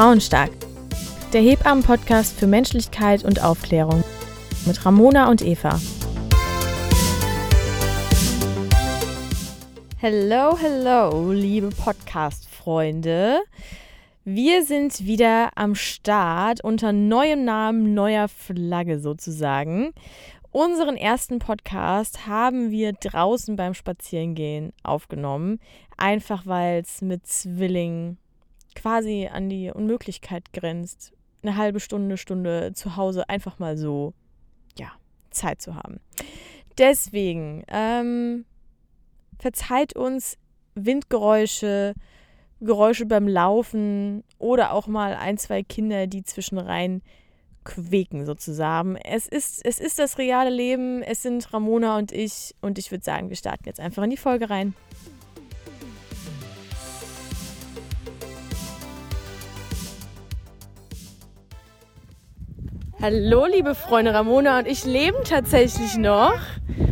Frauenstark, der Hebammen-Podcast für Menschlichkeit und Aufklärung mit Ramona und Eva. Hello, hello, liebe Podcast-Freunde. Wir sind wieder am Start unter neuem Namen, neuer Flagge sozusagen. Unseren ersten Podcast haben wir draußen beim Spazierengehen aufgenommen, einfach weil es mit Zwillingen quasi an die Unmöglichkeit grenzt, eine halbe Stunde, Stunde zu Hause einfach mal so, ja, Zeit zu haben. Deswegen, ähm, verzeiht uns Windgeräusche, Geräusche beim Laufen oder auch mal ein, zwei Kinder, die zwischenrein quäken sozusagen. Es ist, es ist das reale Leben, es sind Ramona und ich und ich würde sagen, wir starten jetzt einfach in die Folge rein. Hallo, liebe Freunde, Ramona und ich leben tatsächlich noch.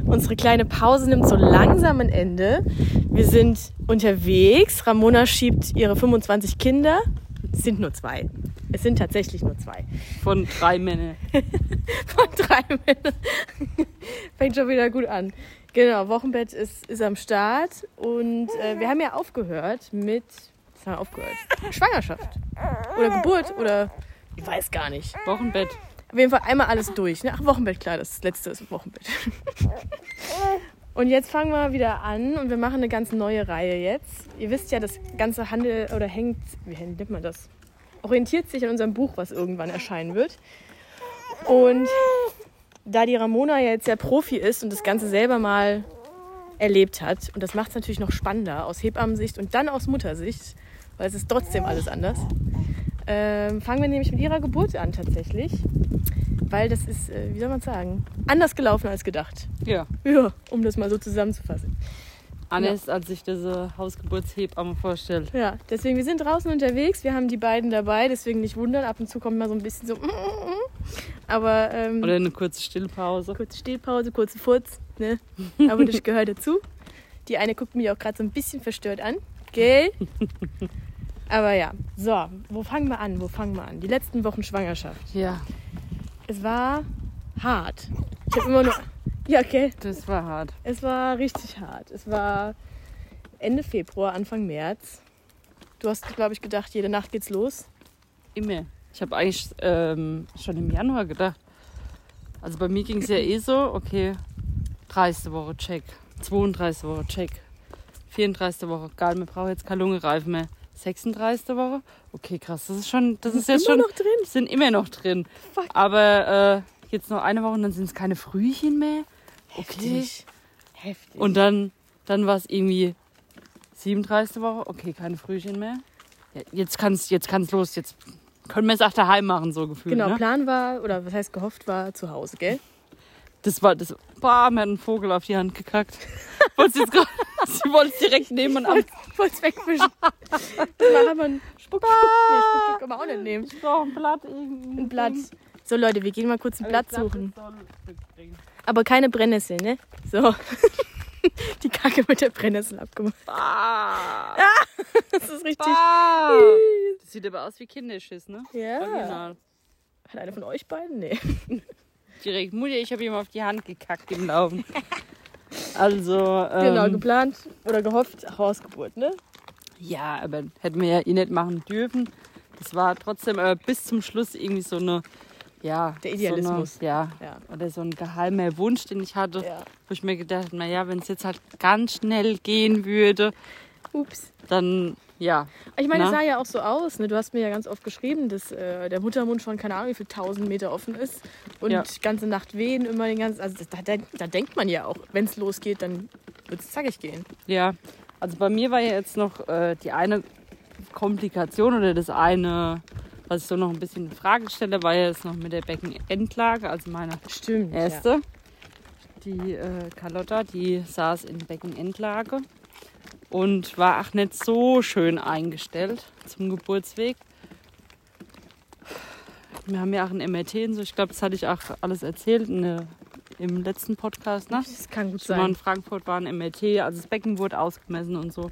Unsere kleine Pause nimmt so langsam ein Ende. Wir sind unterwegs. Ramona schiebt ihre 25 Kinder. Es sind nur zwei. Es sind tatsächlich nur zwei. Von drei Männern. Von drei Männern. Fängt schon wieder gut an. Genau, Wochenbett ist, ist am Start. Und äh, wir haben ja aufgehört mit. Was haben wir aufgehört? Schwangerschaft. Oder Geburt oder. Ich weiß gar nicht. Wochenbett. Auf jeden Fall einmal alles durch. Ne? Ach, Wochenbett, klar, das letzte ist Wochenbett. Und jetzt fangen wir wieder an und wir machen eine ganz neue Reihe jetzt. Ihr wisst ja, das ganze Handel oder hängt, wie nennt man das? Orientiert sich an unserem Buch, was irgendwann erscheinen wird. Und da die Ramona ja jetzt ja Profi ist und das Ganze selber mal erlebt hat, und das macht es natürlich noch spannender aus Hebammensicht und dann aus Muttersicht, weil es ist trotzdem alles anders, ähm, fangen wir nämlich mit ihrer Geburt an tatsächlich. Weil das ist, äh, wie soll man sagen, anders gelaufen als gedacht. Ja. Ja, um das mal so zusammenzufassen. Anders, ja. als sich diese Hausgeburtshebamme vorstellt. Ja, deswegen, wir sind draußen unterwegs, wir haben die beiden dabei, deswegen nicht wundern, ab und zu kommt mal so ein bisschen so. Aber. Ähm, Oder eine kurze Stillpause. Kurze Stillpause, kurze Furz, ne? Aber das gehört dazu. Die eine guckt mich auch gerade so ein bisschen verstört an. Gell? Aber ja, so, wo fangen wir an? Wo fangen wir an? Die letzten Wochen Schwangerschaft. Ja. Es war hart. Ich habe immer nur. Ja, okay. Das war hart. Es war richtig hart. Es war Ende Februar, Anfang März. Du hast, glaube ich, gedacht, jede Nacht geht's los. Immer. Ich habe eigentlich ähm, schon im Januar gedacht. Also bei mir ging es ja eh so, okay, 30. Woche, check. 32. Woche, check. 34. Woche, geil, wir brauchen jetzt keine Lungenreifen mehr. 36. Woche. Okay, krass. Das ist schon, das ist jetzt immer schon. noch drin. Sind immer noch drin. Fuck. Aber äh, jetzt noch eine Woche und dann sind es keine Frühchen mehr. Okay. Heftig. Heftig. Und dann, dann war es irgendwie 37. Woche. Okay, keine Frühchen mehr. Ja, jetzt kann es jetzt kann's los. Jetzt können wir es auch daheim machen, so gefühlt. genau, ne? Plan war, oder was heißt gehofft war, zu Hause, gell? Das war das. Boah, mir hat ein Vogel auf die Hand gekackt. Wollte jetzt grad, sie wollte es direkt nehmen und ab. Wollte es wegwischen. da haben wir einen Spuckstück. Nee, Spuckstück kann man auch nicht nehmen. Ich brauche ein Blatt. Irgendwie. Ein Blatt. So Leute, wir gehen mal kurz ein Aber Blatt suchen. Aber keine Brennnessel, ne? So. Die Kacke mit der Brennnessel abgemacht. Ah, Das ist richtig. ah. Das sieht aber aus wie Kinderschiss, ne? Ja. Original. Hat einer von euch beiden? Nee. Direkt. Mutter, ich habe ihm auf die Hand gekackt im Laufen. Also, ähm, Genau, geplant oder gehofft, Hausgeburt, ne? Ja, aber hätten wir ja eh nicht machen dürfen. Das war trotzdem äh, bis zum Schluss irgendwie so eine, ja. Der Idealismus. So eine, ja, Ja. Oder so ein geheimer Wunsch, den ich hatte, Ja. wo ich mir gedacht habe, naja, wenn es jetzt halt ganz schnell gehen würde, Ups. dann ja. Ich meine, es sah ja auch so aus. Ne? Du hast mir ja ganz oft geschrieben, dass äh, der Muttermund schon keine Ahnung, wie viel tausend Meter offen ist. Und Ja. ganze Nacht wehen, immer den ganzen. Also da, da, da denkt man ja auch, wenn es losgeht, dann wird es zackig gehen. Ja, also bei mir war ja jetzt noch äh, die eine Komplikation oder das eine, was ich so noch ein bisschen in Frage stelle, war ja jetzt noch mit der Beckenendlage, also meine Stimmt. erste. Die äh, Carlotta, die saß in Beckenendlage und war auch nicht so schön eingestellt zum Geburtsweg. Wir haben ja auch ein MRT und so. Ich glaube, das hatte ich auch alles erzählt der, im letzten Podcast. Ne? Das kann gut Schon mal in sein. Frankfurt war ein MRT, also das Becken wurde ausgemessen und so.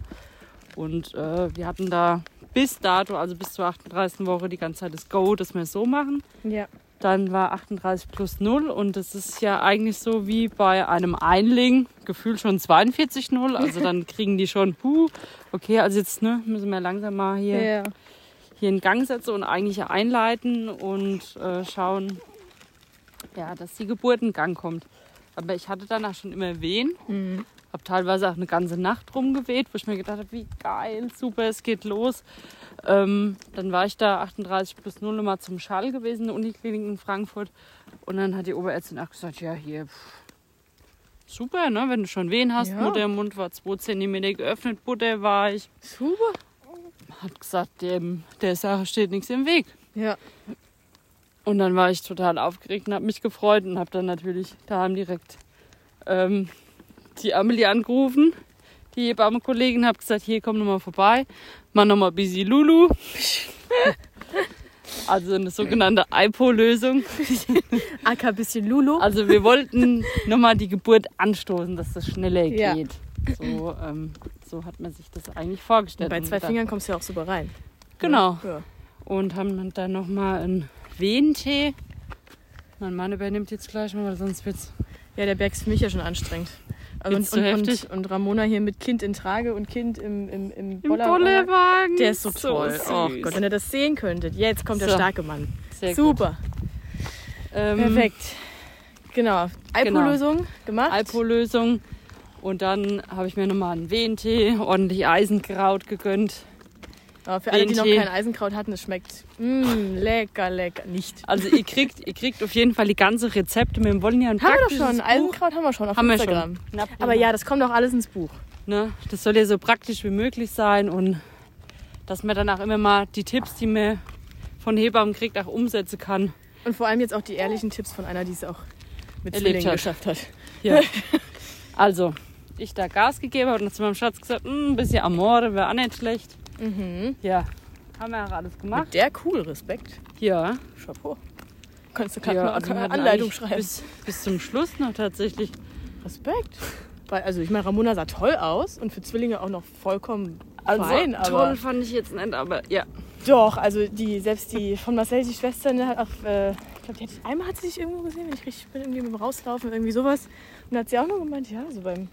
Und äh, wir hatten da bis dato, also bis zur 38. Woche, die ganze Zeit das Go, dass wir es so machen. Ja. Dann war 38 plus 0 und das ist ja eigentlich so wie bei einem Einling, gefühlt schon 42 0. Also dann kriegen die schon, huh, okay, also jetzt ne, müssen wir langsam mal hier, Ja. hier in Gang setzen und eigentlich einleiten und äh, schauen, ja, dass die Geburt in Gang kommt. Aber ich hatte danach schon immer Wehen. Mhm. Habe teilweise auch eine ganze Nacht rumgeweht, wo ich mir gedacht habe, wie geil, super, es geht los. Ähm, dann war ich da 38 plus 0 mal zum Schall gewesen, in der Uniklinik in Frankfurt. Und dann hat die Oberärztin auch gesagt, ja, hier, pff, super, ne, wenn du schon Wehen hast. Ja. Muttermund war 2 cm geöffnet, Butter war ich. Super. Hat gesagt, dem, der Sache steht nichts im Weg. Ja. Und dann war ich total aufgeregt und habe mich gefreut und habe dann natürlich daheim direkt ähm, die Amelie angerufen, die Hebammenkollegin, habe gesagt, hier komm nochmal vorbei, mach nochmal busy Lulu. Also eine sogenannte IPO-Lösung. Aka bisschen Lulu. Also wir wollten nochmal die Geburt anstoßen, dass das schneller Ja. geht. So, ähm, so hat man sich das eigentlich vorgestellt. Bei Und zwei dann- Fingern kommst du ja auch super rein. Genau. Ja. Und haben dann nochmal einen Wehentee. Mein Mann übernimmt jetzt gleich mal, weil sonst wird's Ja, der Berg ist für mich ja schon anstrengend. Und, du und, und, und Ramona hier mit Kind in Trage und Kind im, im, im, Im Boller- Bollerwagen. Der ist so toll. süß. oh Gott, wenn ihr das sehen könntet. Jetzt kommt der So. starke Mann. Sehr. Super. Ähm, Perfekt. Genau. Genau. Alpo-Lösung gemacht. Alpo-Lösung. Und dann habe ich mir nochmal einen Wehentee, ordentlich Eisenkraut gegönnt. Aber für alle, die noch kein Eisenkraut hatten, es schmeckt mm, lecker, lecker. Nicht. Also ihr kriegt, ihr kriegt auf jeden Fall die ganze Rezepte. Wir wollen ja ein Haben wir doch schon. Buch. Eisenkraut haben wir schon auf Haben wir Instagram. schon. Na, Aber ja, das kommt auch alles ins Buch. Ne? Das soll ja so praktisch wie möglich sein und dass man dann auch immer mal die Tipps, die man von Hebammen kriegt, auch umsetzen kann. Und vor allem jetzt auch die ehrlichen Tipps von einer, die es auch mit Erlebt Zwillingen hat. geschafft hat. Ja. also, ich da Gas gegeben habe und zu meinem Schatz gesagt, "Mm, ein bisschen Amore wäre auch nicht schlecht. Mhm. Ja, haben wir auch alles gemacht. Mit der cool, Respekt. Ja, Chapeau. Kannst du gerade ja mal also eine Anleitung schreiben. Bis, bis zum Schluss noch tatsächlich. Respekt. Weil, also ich meine, Ramona sah toll aus und für Zwillinge auch noch vollkommen Also fein. Aber toll fand ich jetzt nicht, aber ja. Doch, also die, selbst die von Marcel, die Schwester, ne, hat auch, äh, ich glaube, die hat, einmal hat sie sich irgendwo gesehen, wenn ich richtig bin, irgendwie beim Rauslaufen, irgendwie sowas. Und hat sie auch noch gemeint, ja, so beim,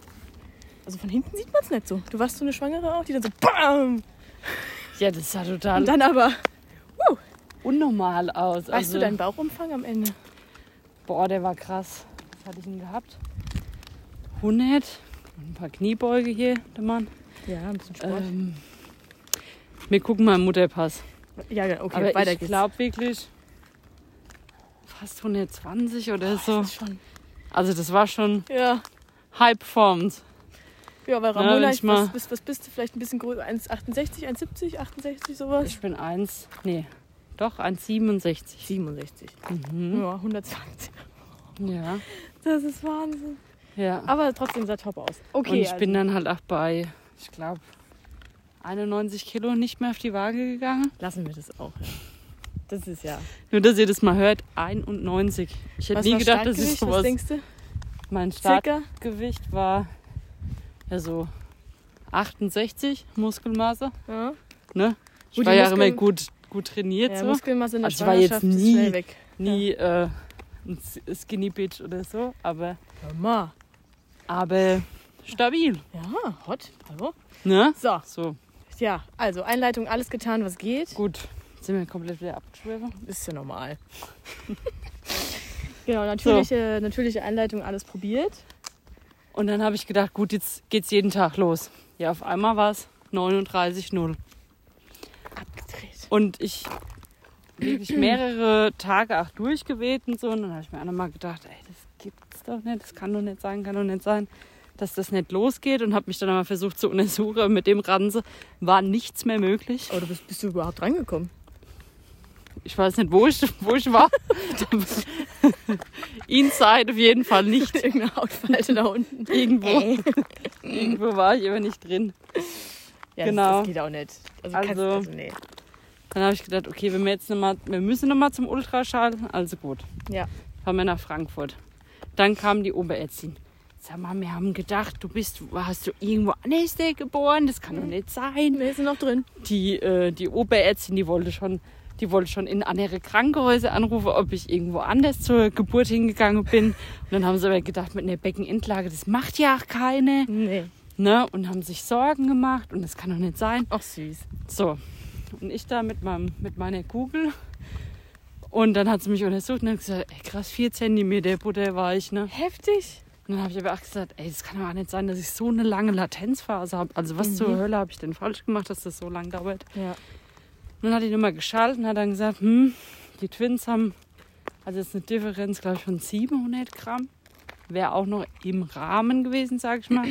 also von hinten sieht man es nicht so. Du warst so eine Schwangere auch, die dann so BAM! Ja, das sah total Und dann aber, unnormal aus. weißt also, du deinen Bauchumfang am Ende? Boah, der war krass. Was hatte ich denn gehabt? 100. Und ein paar Kniebeuge hier, der Mann. Ja, ein bisschen Sport. Ähm, wir gucken mal im Mutterpass. ja, okay, aber weiter ich geht's. glaube wirklich fast 120 oder so. Das schon, Also das war schon ja. High Performance. Ja, weil Ramona, ich, mal- was, was, was bist du? Vielleicht ein bisschen größer, 1,68, 1,70, 68, sowas? Ich bin 1, nee, doch 1,67. 67. Mhm. Ja, 120. Ja, Das ist Wahnsinn. ja. Aber trotzdem sah top aus. Okay, Und ich also, bin dann halt auch bei, ich glaube, 91 Kilo nicht mehr auf die Waage gegangen. lassen wir das auch. Ja. Das ist ja. Nur, dass ihr das mal hört, 91. Ich hätte Was nie gedacht, dass ich Startgewicht? Was sowas... denkst du? Mein? Startgewicht war ja so 68 Muskelmasse. Ja. Ne? Ich Gut, war ja immer gut, gut trainiert. ja so. Muskelmasse in der Also ich war jetzt nie- weg. Nie äh, ein Skinny Bitch oder so, aber, mal. aber stabil. Ja, hot. Hallo? Ne? So, So, ja, also Einleitung, alles getan, was geht. gut. Jetzt sind wir komplett wieder abgeschwören. Ist ja normal. genau, natürliche, natürliche Einleitung, alles probiert. Und dann habe ich gedacht, gut, jetzt geht's jeden Tag los. Ja, auf einmal war es 39,0. Abgedreht. Und ich wirklich mehrere Tage auch durchgeweht und so. Und dann habe ich mir auch noch mal gedacht, ey, das gibt's doch nicht, das kann doch nicht sein, kann doch nicht sein, dass das nicht losgeht. Und habe mich dann mal versucht zu untersuchen. Und mit dem Ranse war nichts mehr möglich. Aber du bist, bist du überhaupt reingekommen? Ich weiß nicht, wo ich, wo ich war. Inside auf jeden Fall nicht. Irgendeine Hautfalte da unten. Irgendwo, irgendwo war ich aber nicht drin. Ja, Genau. das, das geht auch nicht. Also, Also- also nee. Dann habe ich gedacht, okay, wenn wir jetzt noch mal, wir müssen noch mal zum Ultraschall, also gut. Ja. Fahren wir nach Frankfurt. Dann kam die Oberärztin. sag mal, wir haben gedacht, du bist, hast du irgendwo anders geboren? Das kann doch nicht sein. Wir sind noch drin. Die, äh, die Oberärztin, die wollte schon, die wollte schon in andere Krankenhäuser anrufen, ob ich irgendwo anders zur Geburt hingegangen bin. Und dann haben sie aber gedacht, mit einer Beckenendlage, das macht ja auch keine. Nee. Ne? Und haben sich Sorgen gemacht und das kann doch nicht sein. Ach süß. So, und ich da mit, meinem, mit meiner Kugel. Und dann hat sie mich untersucht und hat gesagt, ey, krass, 4 cm Butter war ich, ne? Heftig. Und dann habe ich aber auch gesagt, ey, das kann doch auch nicht sein, dass ich so eine lange Latenzphase habe. Also was zur Hölle habe ich denn falsch gemacht, dass das so lang dauert? Ja. Dann hat die Nummer geschaltet und hat dann gesagt, hm, die Twins haben also jetzt eine Differenz, glaube ich, von 700 Gramm. Wäre auch noch im Rahmen gewesen, sage ich mal.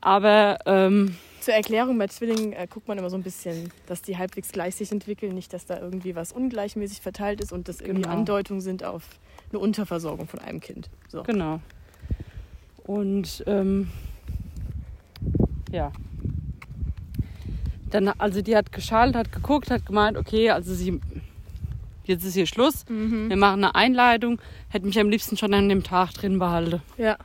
Aber ähm, Zur Erklärung, bei Zwillingen äh, guckt man immer so ein bisschen, dass die halbwegs gleich sich entwickeln, nicht, dass da irgendwie was ungleichmäßig verteilt ist und das irgendwie Genau. Andeutungen sind auf eine Unterversorgung von einem Kind. So. Genau. Und ähm, ja. Dann, also die hat geschaltet, hat geguckt, hat gemeint, okay, also sie, jetzt ist hier Schluss. Mhm. Wir machen eine Einleitung. Hätte mich am liebsten schon an dem Tag drin behalten. Ja.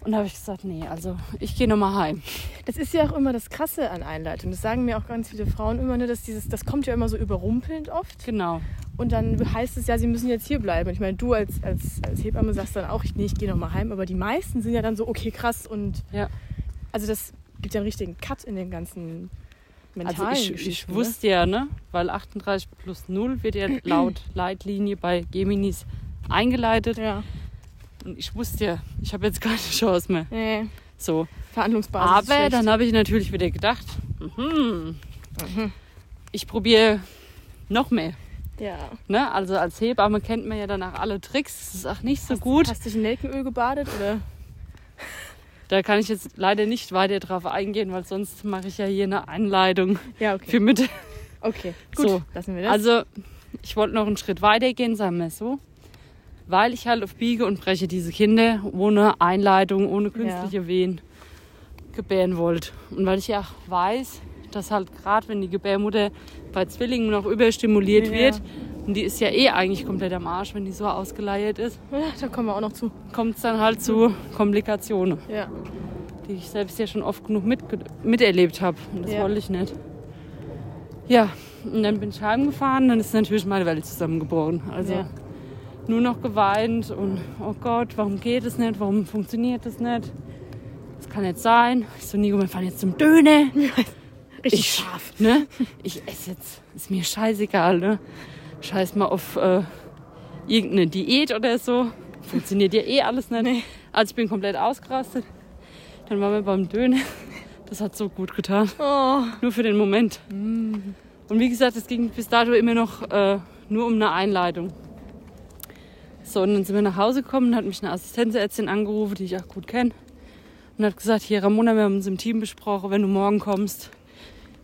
Und da habe ich gesagt, nee, also ich gehe nochmal heim. Das ist ja auch immer das Krasse an Einleitung. Das sagen mir auch ganz viele Frauen immer, ne, dass dieses, das kommt ja immer so überrumpelnd oft. Genau. Und dann heißt es ja, sie müssen jetzt hier bleiben. Ich meine, du als, als, als Hebamme sagst dann auch, ich, nee, ich gehe nochmal heim. Aber die meisten sind ja dann so, okay, krass. Und Ja. also das gibt ja einen richtigen Cut in den ganzen Also mentalen ich, ich ne? wusste ja, ne, weil 38 plus 0 wird ja laut Leitlinie bei Geminis eingeleitet. Ja. Und ich wusste ja, ich habe jetzt keine Chance mehr. Nee, So. Verhandlungsbasis. Aber dann habe ich natürlich wieder gedacht, mhm, ich probiere noch mehr. Ja. Ne? Also als Hebamme kennt man ja danach alle Tricks. Das ist auch nicht so gut. Hast du dich in Nelkenöl gebadet oder? Da kann ich jetzt leider nicht weiter drauf eingehen, weil sonst mache ich ja hier eine Einleitung Ja, okay. für Mitte. Okay, gut. So. Lassen wir das. Also ich wollte noch einen Schritt weiter gehen, sagen wir es so. Weil ich halt auf Biege und Breche diese Kinder ohne Einleitung, ohne künstliche Wehen gebären wollte. Und weil ich ja auch weiß, dass halt gerade wenn die Gebärmutter bei Zwillingen noch überstimuliert Ja. wird, und die ist ja eh eigentlich komplett am Arsch, wenn die so ausgeleiert ist, ja, da kommen wir auch noch zu. kommt es dann halt zu Komplikationen, Ja. die ich selbst ja schon oft genug mit, miterlebt habe. Und das Ja. wollte ich nicht. Ja, und dann bin ich heimgefahren, dann ist natürlich meine Welt zusammengebrochen. Also Ja. nur noch geweint und oh Gott, warum geht es nicht? Warum funktioniert das nicht? Das kann nicht sein. Ich so, Nico, wir fahren jetzt zum Döner. Richtig Ich- scharf. Ne? Ich esse jetzt. Ist mir scheißegal. Ne? Scheiß mal auf äh, irgendeine Diät oder so. Funktioniert ja eh alles nicht. Nee. Also ich bin komplett ausgerastet. Dann waren wir beim Döner. Das hat so gut getan. Oh. Nur für den Moment. Und wie gesagt, es ging bis dato immer noch äh, nur um eine Einleitung. So, und dann sind wir nach Hause gekommen, hat mich eine Assistenzärztin angerufen, die ich auch gut kenne. Und hat gesagt, hier Ramona, wir haben uns im Team besprochen, wenn du morgen kommst,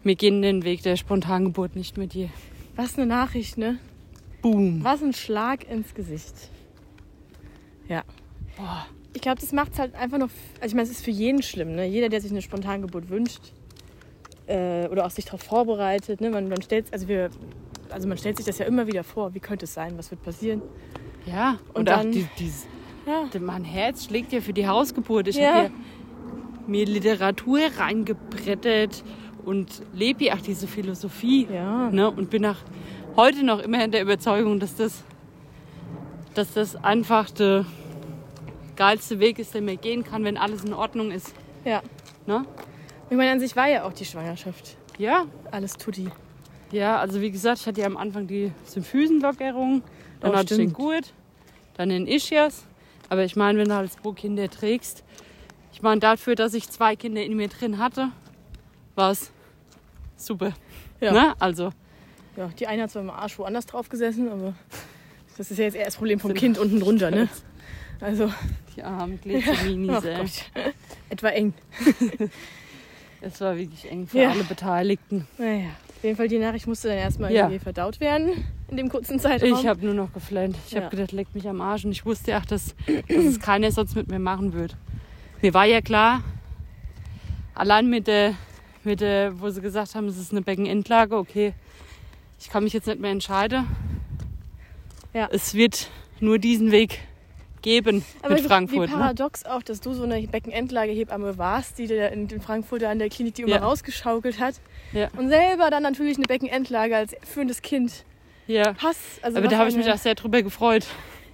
wir gehen den Weg der Spontangeburt nicht mit dir. Was eine Nachricht, ne? Boom. Was ein Schlag ins Gesicht. Ja. Boah. Ich glaube, das macht es halt einfach noch. Also, ich meine, es ist für jeden schlimm, ne? Jeder, der sich eine Spontangeburt wünscht äh, oder auch sich darauf vorbereitet, ne? Man, man stellt, also wir, also man stellt sich das ja immer wieder vor. Wie könnte es sein? Was wird passieren? Ja, und, Und auch dann- die, dieses, Ja. mein Herz schlägt ja für die Hausgeburt. Ich Ja. habe ja mir Literatur reingebrettet und lebe ja auch diese Philosophie. Ja. Ne? Und bin auch heute noch immer in der Überzeugung, dass das, dass das einfach der geilste Weg ist, den man gehen kann, wenn alles in Ordnung ist. Ja. Ne? Ich meine, an sich war ja auch die Schwangerschaft. Ja, Alles tutti. ja, also wie gesagt, ich hatte ja am Anfang die Symphysenlockerung, dann Oh, hatte ich den stimmt. Gurt, dann den Ischias. Aber ich meine, wenn du halt zwei Kinder trägst, ich meine, dafür, dass ich zwei Kinder in mir drin hatte, war es super. Ja. Ne? Also, Ja, die eine hat zwar im Arsch woanders drauf gesessen, aber das ist ja jetzt eher das Problem vom Kind unten drunter, ne? Also, die armen Glitzerminis, ach ey. Gott. Etwa eng. Es war wirklich eng für Ja. alle Beteiligten. Naja, auf jeden Fall die Nachricht musste dann erstmal Ja. irgendwie verdaut werden in dem kurzen Zeitraum. Ich habe nur noch geflennt. Ich Ja. habe gedacht, leck mich am Arsch. Und ich wusste auch, dass, dass es keiner sonst mit mir machen wird. Mir war ja klar, allein mit der, mit der, wo sie gesagt haben, es ist eine Beckenendlage, okay, ich kann mich jetzt nicht mehr entscheiden. Ja. Es wird nur diesen Weg geben Aber mit wie- Frankfurt. Wie Ne? paradox auch, dass du so eine Beckenendlagehebamme warst, die dir in Frankfurt an der Klinik die immer Ja. rausgeschaukelt hat. Ja. Und selber dann natürlich eine Beckenendlage als führendes Kind Ja. hast. Also Aber da habe ich mich auch sehr drüber gefreut.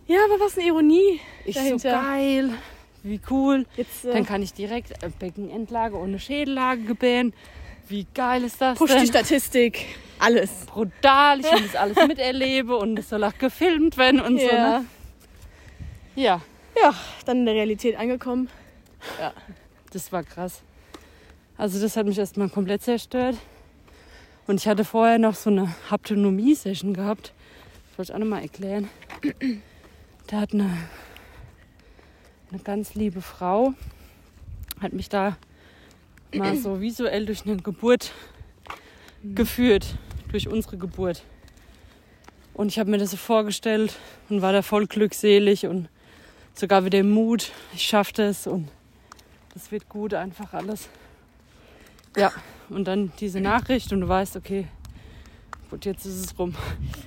Ja, aber was eine Ironie. Ich Dahinter. so geil, wie cool. Jetzt äh, Dann kann ich direkt äh, Beckenendlage ohne Schädellage gebären. Wie geil ist das pusht die denn? Statistik. Alles. Brutal, ich will das alles miterlebe und es soll auch gefilmt werden und so. Ja. Ne? Ja, ja, dann in der Realität angekommen. das war krass. Also das hat mich erstmal komplett zerstört. Und ich hatte vorher noch so eine Haptonomie-Session gehabt. Das wollte ich auch nochmal erklären. Da hat eine, eine ganz liebe Frau, hat mich da mal so visuell durch eine Geburt geführt, durch unsere Geburt. Und ich habe mir das so vorgestellt und war da voll glückselig und sogar wieder Mut, ich schaffe das und das wird gut, einfach alles. Ja, und dann diese Nachricht und du weißt, okay, gut, jetzt ist es rum.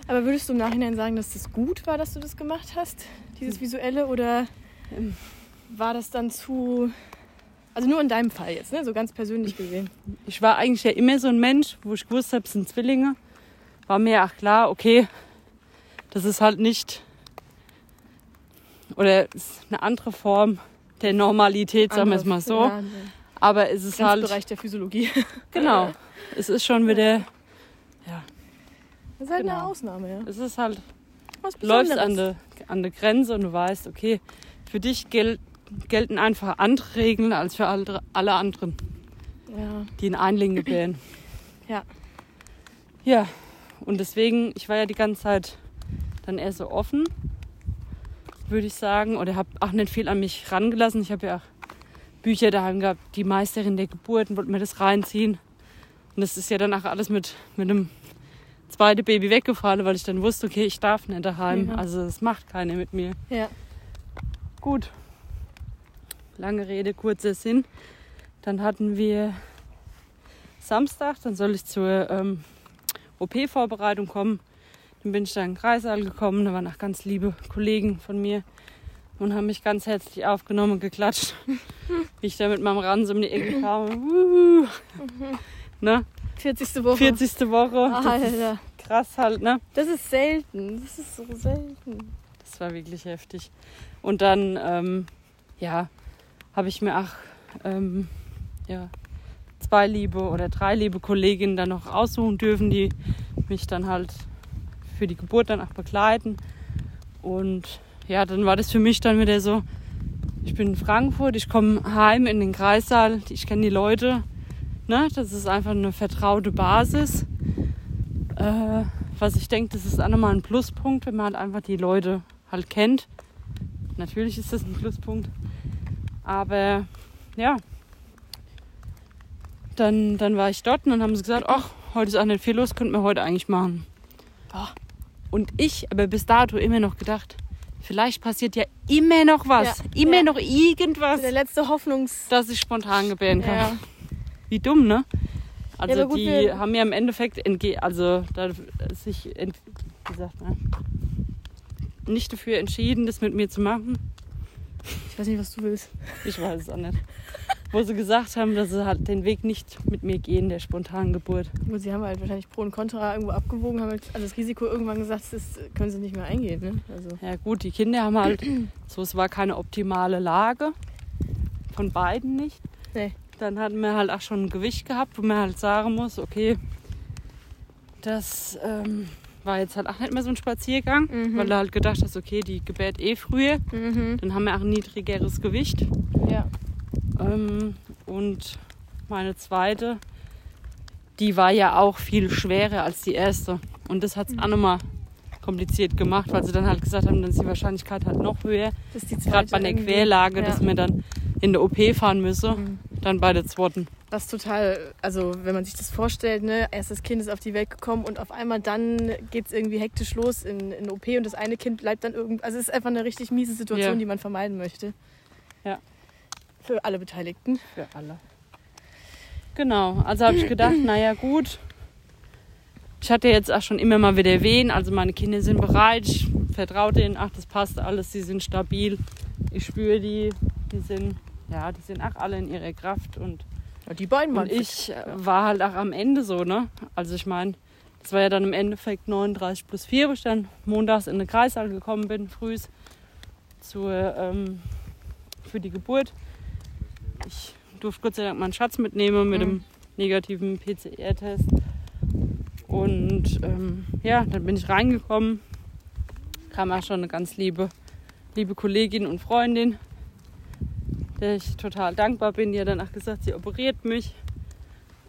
Aber würdest du im Nachhinein sagen, dass das gut war, dass du das gemacht hast? Dieses Visuelle? Oder Ähm. war das dann zu. Also nur in deinem Fall jetzt, ne? So ganz persönlich gesehen. Ich war eigentlich ja immer so ein Mensch, wo ich gewusst habe, es sind Zwillinge. War mir auch klar, okay, das ist halt nicht oder es ist eine andere Form der Normalität, sagen wir es mal so. Ja, Aber es ist halt, Grenzbereich der Physiologie. genau, es ist schon wieder, Das ist halt eine Genau. Ausnahme, ja. es ist halt, Was du läufst an der, an der Grenze und du weißt, okay, für dich gel gelten einfach andere Regeln als für alle, alle anderen, Ja. die in Einling gebären. Ja. Ja, und deswegen, ich war ja die ganze Zeit dann eher so offen, würde ich sagen, oder habe auch nicht viel an mich rangelassen. Ich habe ja auch Bücher daheim gehabt, die Meisterin der Geburt, und wollte mir das reinziehen. Und das ist ja dann auch alles mit, mit einem zweiten Baby weggefallen, weil ich dann wusste, okay, ich darf nicht daheim. Mhm. Also es macht keiner mit mir. Ja. Gut. Lange Rede, kurzer Sinn. Dann hatten wir Samstag, dann soll ich zur ähm, OP-Vorbereitung kommen. Dann bin ich da in den Kreissaal gekommen, da waren auch ganz liebe Kollegen von mir und haben mich ganz herzlich aufgenommen und geklatscht. Wie ich da mit meinem Ransen um die Ecke kam. Ne? 40. Woche. 40. Woche. Das ist Alter. krass halt, ne? Das ist selten. Das ist so selten. Das war wirklich heftig. Und dann, ähm, ja, habe ich mir auch ähm, ja, zwei liebe oder drei liebe Kolleginnen dann noch aussuchen dürfen, die mich dann halt für die Geburt dann auch begleiten. Und ja, dann war das für mich dann wieder so, ich bin in Frankfurt, ich komme heim in den Kreissaal, ich kenne die Leute. Ne? Das ist einfach eine vertraute Basis. Äh, was ich denke, das ist auch nochmal ein Pluspunkt, wenn man halt einfach die Leute halt kennt. Natürlich ist das ein Pluspunkt. Aber ja, dann, dann war ich dort und dann haben sie gesagt, ach, heute ist auch nicht viel los, könnten wir heute eigentlich machen. Boah. Und ich aber bis dato immer noch gedacht, vielleicht passiert ja immer noch was, Ja, immer ja. noch irgendwas, Der letzte Hoffnungs. dass ich spontan gebären kann. Ja. Wie dumm, ne? Also gut, die haben ja im Endeffekt entge also da, sich ent wie sagt man, nicht dafür entschieden, das mit mir zu machen. Ich weiß nicht, was du willst. Ich weiß es auch nicht. Wo sie gesagt haben, dass sie halt den Weg nicht mit mir gehen, der spontanen Geburt. Gut, sie haben halt wahrscheinlich Pro und Contra irgendwo abgewogen, haben halt, das Risiko irgendwann gesagt, das können sie nicht mehr eingehen. Ne? Also, Ja gut, die Kinder haben halt, so es war keine optimale Lage. Von beiden nicht. Nee. Dann hatten wir halt auch schon ein Gewicht gehabt, wo man halt sagen muss, okay, das ähm, war jetzt halt auch nicht mehr so ein Spaziergang, Mhm. weil du halt gedacht hast, okay, die gebärt eh früher. mhm. Dann haben wir auch ein niedrigeres Gewicht. ja. Ähm, und meine zweite, die war ja auch viel schwerer als die erste. Und das hat es auch nochmal kompliziert gemacht, weil sie dann halt gesagt haben, dann ist die Wahrscheinlichkeit halt noch höher. Gerade bei der irgendwie. Querlage, Ja. dass wir dann in der OP fahren müssen, Mhm. dann bei der zweiten. Das ist total, also wenn man sich das vorstellt, ne, erstes Kind ist auf die Welt gekommen und auf einmal dann geht es irgendwie hektisch los in, in OP und das eine Kind bleibt dann irgendwie, also es ist einfach eine richtig miese Situation, Ja. die man vermeiden möchte. Ja. Für alle Beteiligten. Für alle. Genau, also habe ich gedacht, naja gut, ich hatte jetzt auch schon immer mal wieder Wehen. Also meine Kinder sind bereit. Ich vertraue denen. Ach, das passt alles. Sie sind stabil. Ich spüre die. Die sind, ja, die sind auch alle in ihrer Kraft. Und, Ja, die beiden und ich äh, war halt auch am Ende so, ne? Also ich meine, das war ja dann im Endeffekt 39 plus 4, wo ich dann montags in den Kreissaal gekommen bin, frühs zur, ähm, für die Geburt. Ich durfte Gott sei Dank meinen Schatz mitnehmen mit Mhm. dem negativen PCR-Test. Und ähm, ja, dann bin ich reingekommen. Kam auch schon eine ganz liebe, liebe Kollegin und Freundin, der ich total dankbar bin. Die hat dann auch gesagt, sie operiert mich.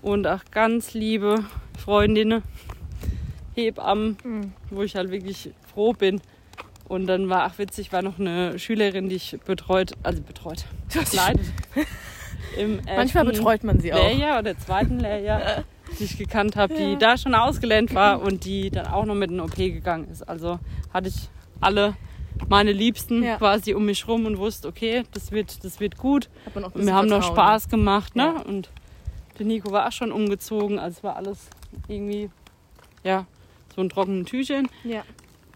Und auch ganz liebe Freundinnen, Hebammen, Mhm. wo ich halt wirklich froh bin. Und dann war auch witzig, war noch eine Schülerin, die ich betreut, also betreut, leidet. Im Manchmal betreut man sie auch. Lehrjahr oder zweiten Lehrjahr, die ich gekannt habe, die Ja. da schon ausgelernt war und die dann auch noch mit in den OP gegangen ist. Also hatte ich alle meine Liebsten Ja. quasi um mich rum und wusste, okay, das wird, das wird gut. Und wir haben noch. Spaß gemacht, ne? Ja. Und der Nico war auch schon umgezogen, also es war alles irgendwie, ja, so ein trockenen Tüchchen. Ja.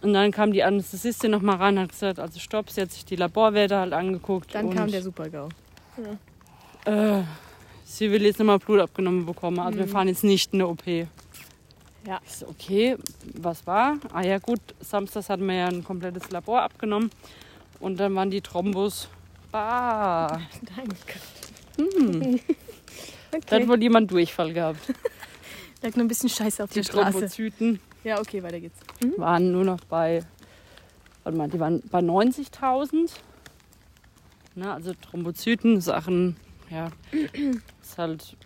Und dann kam die Anästhesistin noch mal rein und hat gesagt, also stopp, sie hat sich die Laborwerte halt angeguckt. Dann kam der Super-GAU. äh, sie will jetzt nochmal Blut abgenommen bekommen. Also wir Mhm. fahren jetzt nicht in eine OP. Ja. Ich so, okay, was war? Ah ja gut, samstags hatten wir ja ein komplettes Labor abgenommen. Und dann waren die Thrombus. Bah. Nein. Hm. Da Okay. hat wohl jemand Durchfall gehabt. Lag nur ein bisschen Scheiße auf Die der Straße. Thrombozyten Ja, okay, weiter geht's. waren nur noch bei, warte mal, die waren bei 90.000. Ne, also Thrombozyten, Sachen, ja, ist halt,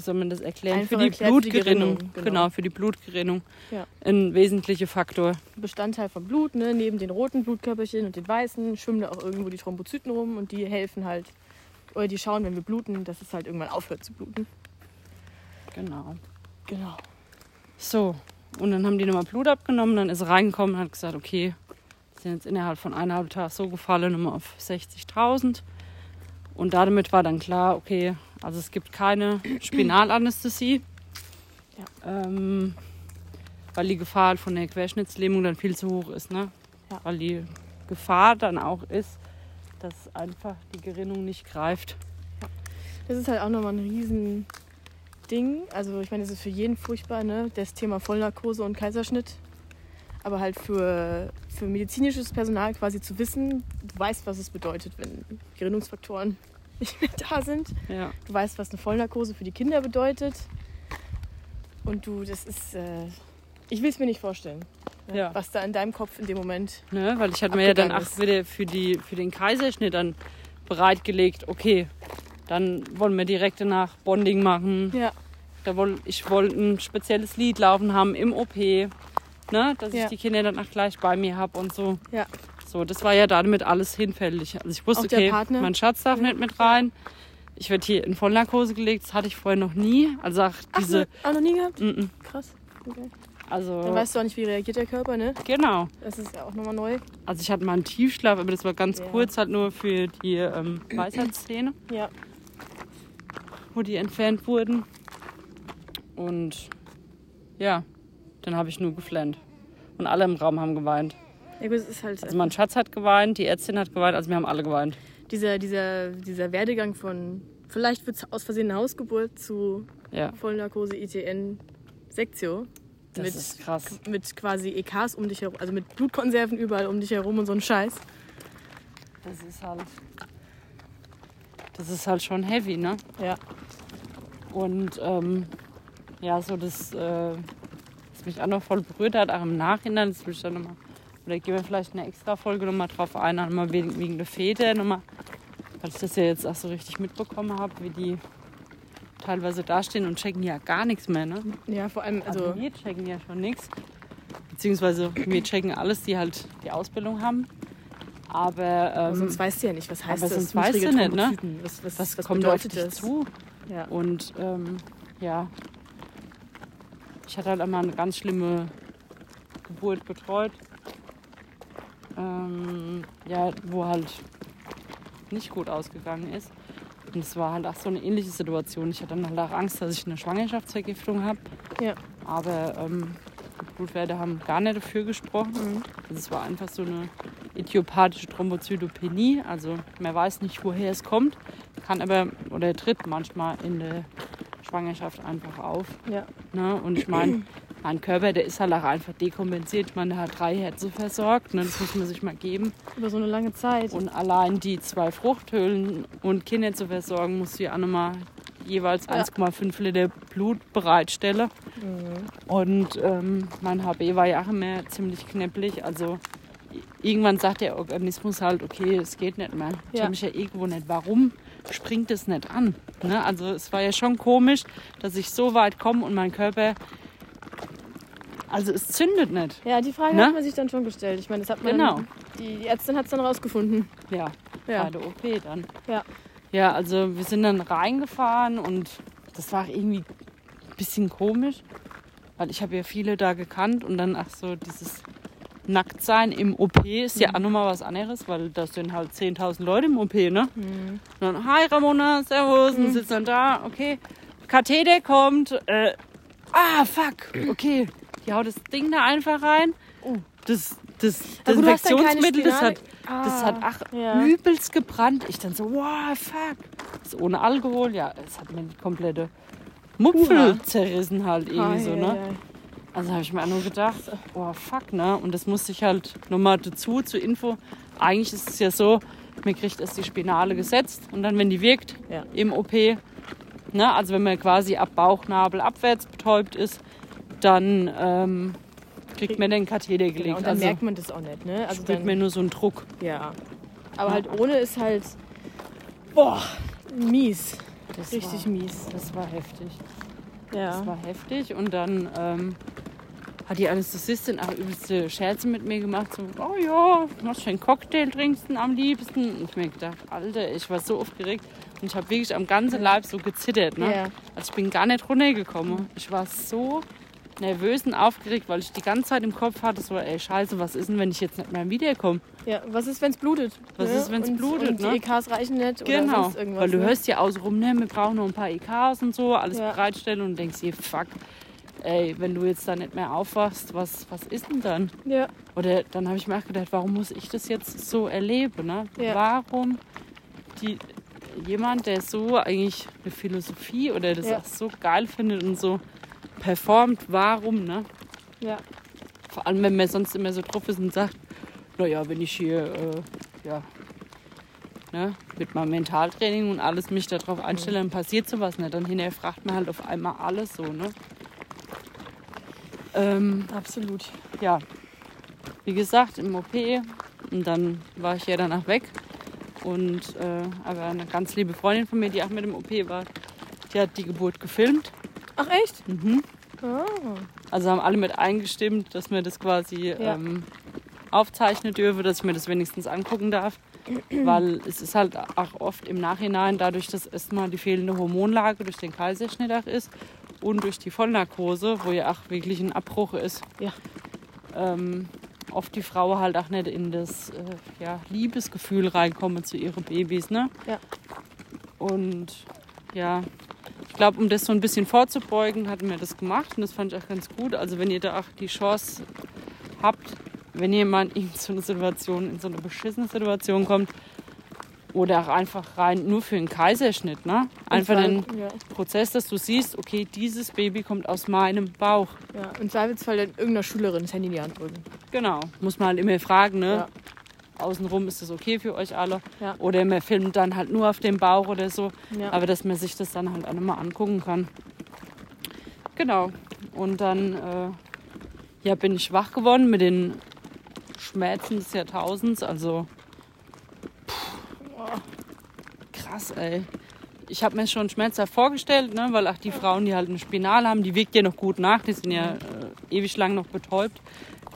wie soll man das erklären? Einfach für die erklärt für die Blutgerinnung. Genau. genau. für die Blutgerinnung. Ja. Ein wesentlicher Faktor. Bestandteil vom Blut, ne? neben den roten Blutkörperchen und den weißen schwimmen da auch irgendwo die Thrombozyten rum und die helfen halt, oder die schauen, wenn wir bluten, dass es halt irgendwann aufhört zu bluten. Genau. Genau. So, und dann haben die nochmal Blut abgenommen, dann ist er reingekommen und hat gesagt, okay, sind jetzt innerhalb von eineinhalb Tagen so gefallen, nochmal auf 60.000. Und damit war dann klar, okay, also es gibt keine Spinalanästhesie, ähm, weil die Gefahr von der Querschnittslähmung dann viel zu hoch ist, ne? Ja. Weil die Gefahr dann auch ist, dass einfach die Gerinnung nicht greift. Das ist halt auch nochmal ein riesen Ding. Also ich meine, das ist für jeden furchtbar, ne? Das Thema Vollnarkose und Kaiserschnitt. Aber halt für, für medizinisches Personal quasi zu wissen, du weißt, was es bedeutet, wenn Gerinnungsfaktoren nicht mehr da sind. Ja. Du weißt, was eine Vollnarkose für die Kinder bedeutet. Und du, das ist. Äh, ich will es mir nicht vorstellen. ne, Ja. Was da in deinem Kopf in dem Moment. Ne, weil ich hatte mir ja dann ist. wieder für, die, für den Kaiserschnitt dann bereitgelegt, okay, dann wollen wir direkt danach Bonding machen. Ja. Da woll, ich wollte ein spezielles Lied laufen haben im OP, ne, dass Ja. ich die Kinder dann auch gleich bei mir habe und so. Ja. So, das war ja damit alles hinfällig. Also ich wusste, okay, Partner? mein Schatz darf Ja. nicht mit rein. Ich werde hier in Vollnarkose gelegt, das hatte ich vorher noch nie. Also auch diese, Ach, noch nie gehabt? mm, mm, Krass. Okay. also Dann weißt du auch nicht, wie reagiert der Körper, ne? genau. Das ist ja auch nochmal neu. Also ich hatte mal einen Tiefschlaf, aber das war ganz Ja. kurz, halt nur für die ähm, Weisheitszähne, Ja. wo die entfernt wurden. Und ja, dann habe ich nur geflennt. Und alle im Raum haben geweint. Ja, gut, es ist halt Also mein Schatz hat geweint, die Ärztin hat geweint, also wir haben alle geweint. dieser, dieser, dieser Werdegang von vielleicht wird es aus Versehen eine Hausgeburt zu Ja, Vollnarkose ITN Sektio. das mit, ist krass. mit quasi EKs um dich herum, also mit Blutkonserven überall um dich herum und so ein Scheiß. Das ist halt. Das ist halt schon heavy, ne? Ja. Und ähm, ja, so das, äh, was mich auch noch voll berührt hat, auch im Nachhinein, das will ich dann nochmal, oder gehen wir vielleicht eine extra Folge nochmal drauf ein, nochmal wegen, wegen der Väter, nochmal, weil ich das ja jetzt auch so richtig mitbekommen habe, wie die teilweise dastehen und checken ja gar nichts mehr, ne? Ja, vor allem, Also, also wir checken ja schon nichts. Beziehungsweise wir checken alles, die halt die Ausbildung haben. Aber, aber ähm, sonst weißt du ja nicht, was heißt aber das? sonst weißt du nicht, ne? Was, was, was, was kommt auf dich das? zu? Ja. Und ähm, ja, ich hatte halt einmal eine ganz schlimme Geburt betreut. Ähm, ja, wo halt nicht gut ausgegangen ist. Und es war halt auch so eine ähnliche Situation. Ich hatte dann halt auch Angst, dass ich eine Schwangerschaftsvergiftung habe. Ja. Aber ähm, die Blutwerte haben gar nicht dafür gesprochen. Mhm. Also es war einfach so eine idiopathische Thrombozytopenie. Also man weiß nicht, woher es kommt, kann aber oder tritt manchmal in der Schwangerschaft einfach auf. Ja. Ne? Und ich meine, mein Körper, der ist halt auch einfach dekompensiert. Der hat drei Herzen versorgt. Ne? Das muss man sich mal geben. Über so eine lange Zeit. Und allein die zwei Fruchthöhlen und Kinder zu versorgen, ja auch nochmal jeweils Ja. 1,5 Liter Blut bereitstellen. Mhm. Und ähm, mein HB war ja auch immer ziemlich knäpplich. Also irgendwann sagt der Organismus halt, okay, es geht nicht mehr. Ich Ja. habe mich ja eh gewundert, warum springt es nicht an? Ne? Also es war ja schon komisch, dass ich so weit komme und mein Körper, also es zündet nicht. Ja, die Frage Ne? hat man sich dann schon gestellt. Ich meine, das hat man Genau. dann, die, die Ärztin hat es dann rausgefunden. Ja, Ja. bei der OP dann. Ja. Ja, also wir sind dann reingefahren und das war irgendwie ein bisschen komisch, weil ich habe ja viele da gekannt und dann ach so dieses Nacktsein im OP ist ja auch nochmal was anderes, weil da sind halt 10.000 Leute im OP, ne? Mhm. Und dann, hi Ramona, servus, und sitzt dann da, okay, Katheter kommt, äh, ah, fuck, okay, die haut das Ding da einfach rein. Oh. Das, das Desinfektionsmittel, das hat, Spirale- das Ah, hat ach, ja. übelst gebrannt. Ich dann so, wow, fuck. Das ist ohne Alkohol, ja, es hat mir die komplette Mupfel Huha. zerrissen halt irgendwie so, Ei, ne? ei, ei. Also habe ich mir auch nur gedacht, oh fuck, ne? Und das musste ich halt nochmal dazu, zur Info. Eigentlich ist es ja so, man kriegt erst die Spinale gesetzt und dann, wenn die wirkt, Ja. im OP, ne? Also wenn man quasi ab Bauchnabel abwärts betäubt ist, dann ähm, kriegt man den Katheter gelegt. Genau, und dann also merkt man das auch nicht, ne? Also spürt dann, man nur so einen Druck. ja. Aber halt ohne ist halt, boah, mies. Das Richtig war, mies. Das war heftig. Ja. Das war heftig und dann ähm, hat die Anästhesistin auch übelste Scherze mit mir gemacht. So, oh ja, was für einen Cocktail trinkst du am liebsten? Und ich mir gedacht, Alter, ich war so aufgeregt und ich habe wirklich am ganzen Leib so gezittert. Ne? Ja. Also ich bin gar nicht runtergekommen. Ich war so nervös und aufgeregt, weil ich die ganze Zeit im Kopf hatte, so, ey, scheiße, was ist denn, wenn ich jetzt nicht mehr wiederkomme? ja. Was ist, wenn es blutet? Was ne? ist, wenn's Und- blutet, Und ne? die EKs reichen nicht oder Genau, sonst irgendwas. weil du ne? hörst ja außenrum, ne, wir brauchen noch ein paar EKs und so, alles Ja. bereitstellen und denkst dir, fuck, ey, wenn du jetzt da nicht mehr aufwachst, was, was ist denn dann? Ja. Oder dann habe ich mir auch gedacht, warum muss ich das jetzt so erleben? Ne? Ja. Warum die, jemand, der so eigentlich eine Philosophie oder das Ja. auch so geil findet und so performt, warum? Ne? Ja. Vor allem, wenn man sonst immer so drauf ist und sagt, naja, wenn ich hier, äh, ja, ne, mit meinem Mentaltraining und alles mich darauf einstelle, dann passiert sowas nicht. Dann hinterher fragt man halt auf einmal alles so, ne? Ähm, Absolut. ja, wie gesagt, im OP und dann war ich ja danach weg. Und äh, aber eine ganz liebe Freundin von mir, die auch mit dem OP war, die hat die Geburt gefilmt. Ach echt? Mhm. Ah. Also haben alle mit eingestimmt, dass wir das quasi Ja. ähm, aufzeichnen dürfe, dass ich mir das wenigstens angucken darf. Weil es ist halt auch oft im Nachhinein, dadurch, dass erstmal die fehlende Hormonlage durch den Kaiserschnitt auch ist und durch die Vollnarkose, wo ja auch wirklich ein Abbruch ist, Ja. ähm, oft die Frau halt auch nicht in das äh, ja, Liebesgefühl reinkommen zu ihren Babys. Ne? Ja. Und ja, glaube, um das so ein bisschen vorzubeugen, hatten wir das gemacht und das fand ich auch ganz gut. Also wenn ihr da auch die Chance habt, wenn jemand in so eine Situation, in so eine beschissene Situation kommt, oder auch einfach rein nur für einen Kaiserschnitt, ne? Einfach den ja. Prozess, dass du siehst, okay, dieses Baby kommt aus meinem Bauch. ja. Im Zweifelsfall dann irgendeiner Schülerin das Handy in die Hand drücken. Genau. Muss man halt immer fragen, ne? Ja. Außenrum ist das okay für euch alle. Ja. Oder man filmt dann halt nur auf dem Bauch oder so. Ja. Aber dass man sich das dann halt auch nochmal angucken kann. Genau. Und dann äh, ja, bin ich wach geworden mit den Schmerzen des Jahrtausends. Also pff, krass, ey. Ich habe mir schon schmerzhaft vorgestellt, ne, weil auch die Frauen, die halt eine Spinale haben, die wirkt ja noch gut nach. Die sind ja äh, ewig lang noch betäubt.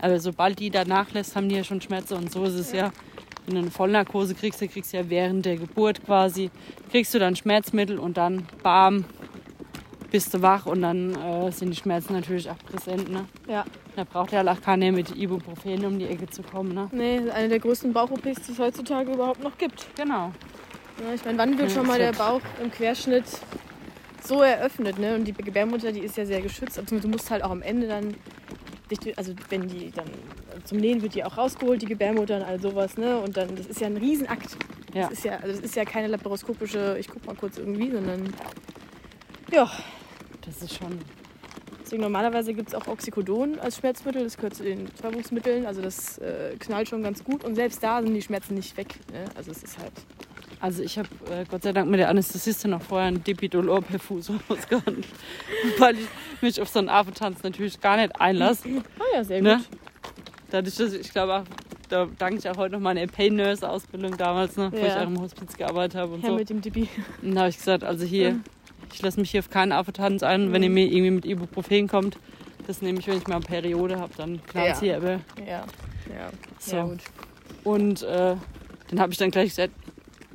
Aber sobald die da nachlässt, haben die ja schon Schmerzen. Und so ist es ja. Wenn du eine Vollnarkose kriegst, dann kriegst du ja während der Geburt quasi, kriegst du dann Schmerzmittel und dann bam, bist du wach und dann äh, sind die Schmerzen natürlich auch präsent. Ne? ja. Da braucht ja auch keiner mit Ibuprofen um die Ecke zu kommen. Ne? Nee, eine der größten Bauch-OPs, die es heutzutage überhaupt noch gibt. Genau. Ja, ich meine, wann wird Ja, schon mal der Bauch im Querschnitt so eröffnet, ne? Und die Gebärmutter, die ist ja sehr geschützt. Also du musst halt auch am Ende dann, also wenn die dann zum Nähen wird die auch rausgeholt, die Gebärmutter und all sowas, ne? Und dann, das ist ja ein Riesenakt. Ja. Das ist ja, also das ist ja keine laparoskopische, ich guck mal kurz irgendwie, sondern ja. Das ist schon. Deswegen normalerweise gibt es auch Oxycodon als Schmerzmittel, das gehört zu den Betäubungsmitteln, also das äh, knallt schon ganz gut und selbst da sind die Schmerzen nicht weg. Ne? Also es ist halt. Also ich habe äh, Gott sei Dank mit der Anästhesistin noch vorher ein Depidolor perfuso ausgehandelt, weil ich mich auf so einen Affentanz natürlich gar nicht einlasse. Ah ja, sehr Ne? gut. Dadurch, dass ich, ich glaube auch, da danke ich auch heute noch meine Pain Nurse Ausbildung damals, ne, wo ich Ja. auch im Hospiz gearbeitet habe und Herr so. mit dem Dibi. Und da habe ich gesagt, also hier, Mhm. ich lasse mich hier auf keinen Affentanz ein. Wenn ihr mir irgendwie mit Ibuprofen kommt, das nehme ich, wenn ich mal eine Periode habe, dann klar Ja. hier. Aber Ja, ja. So. Ja, gut. Und äh, dann habe ich dann gleich gesagt,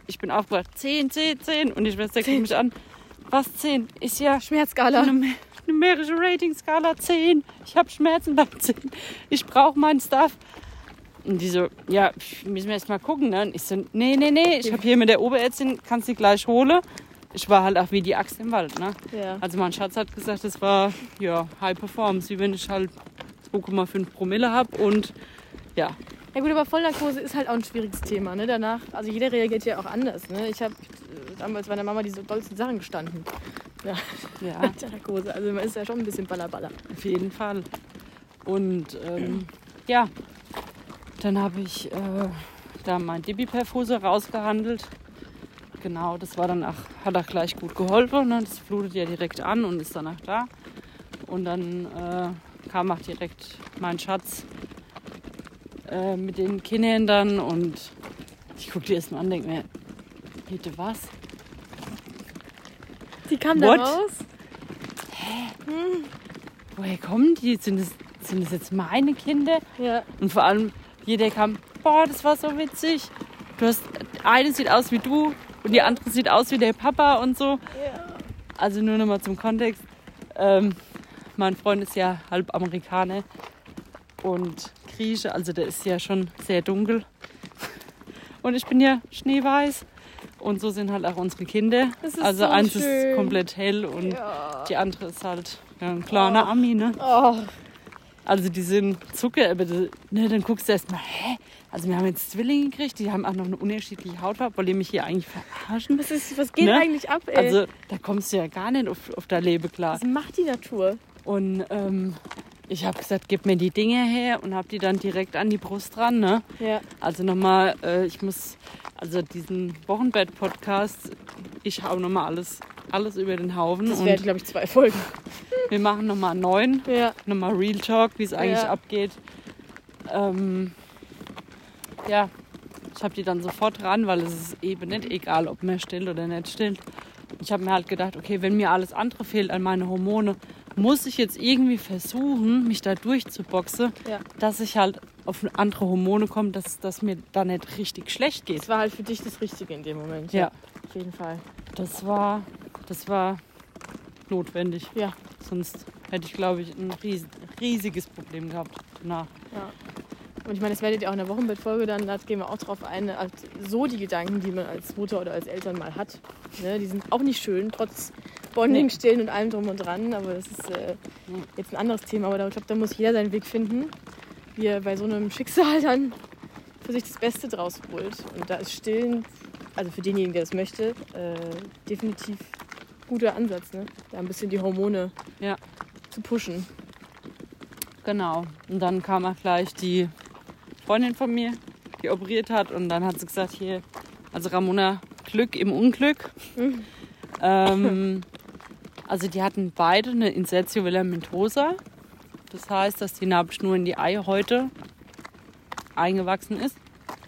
ich bin aufgewacht, 10, 10, 10. Und die Schwester guckt mich an, was 10? Ist ja Schmerzskala. eine numer- numerische Ratingskala 10. Ich habe Schmerzen beim 10. Ich brauche meinen Stuff. Und die so, ja, müssen wir erst mal gucken. Ne? Und ich so, nee, nee, nee, ich habe hier mit der Oberärztin, kannst du gleich holen. Ich war halt auch wie die Axt im Wald. Ne? Ja. Also mein Schatz hat gesagt, das war ja High Performance, wie wenn ich halt 2,5 Promille habe und ja, Ja gut, aber Vollnarkose ist halt auch ein schwieriges Thema. Ne? Danach, also jeder reagiert ja auch anders. Ne? Ich habe äh, damals bei der Mama diese dollsten Sachen gestanden. Ja, ja. mit der Narkose. Also man ist ja schon ein bisschen ballerballer. Auf jeden Fall. Und ähm, ja, dann habe ich äh, da mein Dibi-Perfuse rausgehandelt. Genau, das war dann auch, hat auch gleich gut geholfen. Ne? Das flutet ja direkt an und ist danach da. Und dann äh, kam auch direkt mein Schatz äh, mit den Kindern dann und ich gucke die erstmal an und denke mir, bitte was? Die kam da What? raus. Woher kommen die? Sind das, sind das jetzt meine Kinder? Ja. Und vor allem, jeder kam, boah, das war so witzig. Du hast, eine sieht aus wie du und die andere sieht aus wie der Papa und so. Also nur nochmal zum Kontext. Ähm, mein Freund ist ja halb Amerikaner und Grieche, also der ist ja schon sehr dunkel. Und ich bin ja schneeweiß. Und so sind halt auch unsere Kinder. Also so eins schön. ist komplett hell und Ja. die andere ist halt ja, ein kleiner Ami, ne? Oh, Also die sind Zucker, aber das, ne, dann guckst du erst mal, hä? Also wir haben jetzt Zwillinge gekriegt, die haben auch noch eine unterschiedliche Hautfarbe, wollt ihr mich hier eigentlich verarschen? was, ist, was geht Ne? eigentlich ab, ey? Also da kommst du ja gar nicht auf, auf dein Leben klar. was macht die Natur? Und ähm, ich habe gesagt, gib mir die Dinge her und habe die dann direkt an die Brust dran. Ne? Ja. Also nochmal, äh, ich muss, also diesen Wochenbett-Podcast, ich hau nochmal alles, alles über den Haufen Das wären, glaube ich, zwei Folgen. wir machen nochmal einen neuen. Ja. nochmal Real Talk, wie es eigentlich Ja. abgeht. Ähm, ja, ich habe die dann sofort ran, weil es ist eben nicht egal, ob man stillt oder nicht stillt. Ich habe mir halt gedacht, okay, wenn mir alles andere fehlt an meine Hormone, muss ich jetzt irgendwie versuchen, mich da durchzuboxen, Ja. dass ich halt auf andere Hormone komme, dass, dass mir da nicht richtig schlecht geht. Das war halt für dich das Richtige in dem Moment. Ja. Auf jeden Fall. Das war, das war notwendig. Ja. Sonst hätte ich, glaube ich, ein ries riesiges Problem gehabt danach. Ja. Und ich meine, das werdet ihr auch in der Wochenbettfolge dann, da gehen wir auch drauf ein, halt so die Gedanken, die man als Mutter oder als Eltern mal hat. Ne, die sind auch nicht schön, trotz Bonding, Nee. Stillen und allem drum und dran. Aber das ist äh, Nee. jetzt ein anderes Thema. Aber da- ich glaube, da muss jeder seinen Weg finden, wie er bei so einem Schicksal dann für sich das Beste draus holt. Und da ist Stillen, also für denjenigen, der das möchte, äh, definitiv guter Ansatz. Ne? Da ein bisschen die Hormone Ja. zu pushen. Genau. Und dann kam auch gleich die Freundin von mir, die operiert hat. Und dann hat sie gesagt, hier, also Ramona, Glück im Unglück. ähm, also die hatten beide eine Insertio filamentosa. Das heißt, dass die Nabelschnur in die Eihäute eingewachsen ist,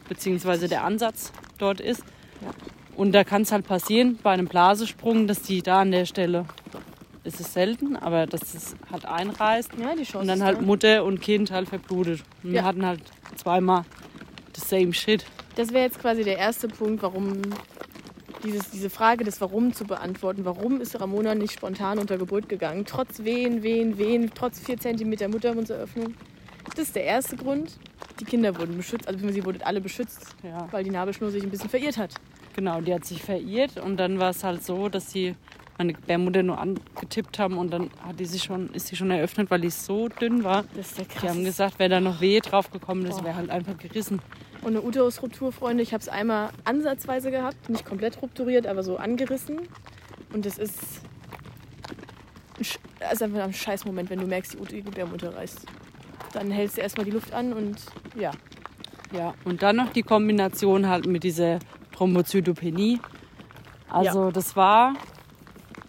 beziehungsweise der Ansatz dort ist. Ja. Und da kann es halt passieren bei einem Blasesprung, dass die da an der Stelle, ist es selten, aber dass es halt einreißt Ja, die Chance und dann halt da. Mutter und Kind halt verblutet. Und wir Ja. hatten halt zweimal the same shit. Das wäre jetzt quasi der erste Punkt, warum dieses, diese Frage des Warum zu beantworten. Warum ist Ramona nicht spontan unter Geburt gegangen? Trotz Wehen, Wehen, Wehen, trotz 4 cm Muttermundseröffnung. Das ist der erste Grund. Die Kinder wurden beschützt, also sie wurden alle beschützt, Ja, weil die Nabelschnur sich ein bisschen verirrt hat. genau, die hat sich verirrt und dann war es halt so, dass sie meine Gebärmutter nur angetippt haben und dann hat die sich schon, ist sie schon eröffnet, weil die so dünn war. Das ist ja krass. Die haben gesagt, wäre da noch Wehe drauf gekommen, das wäre halt einfach gerissen. Und eine Uterusruptur, Freunde, ich habe es einmal ansatzweise gehabt, nicht komplett rupturiert, aber so angerissen. Und das ist, das ist einfach ein scheiß Moment, wenn du merkst, die Ut- die Gebärmutter reißt. Dann hältst du erstmal die Luft an und ja. Ja, und dann noch die Kombination halt mit dieser Thrombozytopenie. Also das war,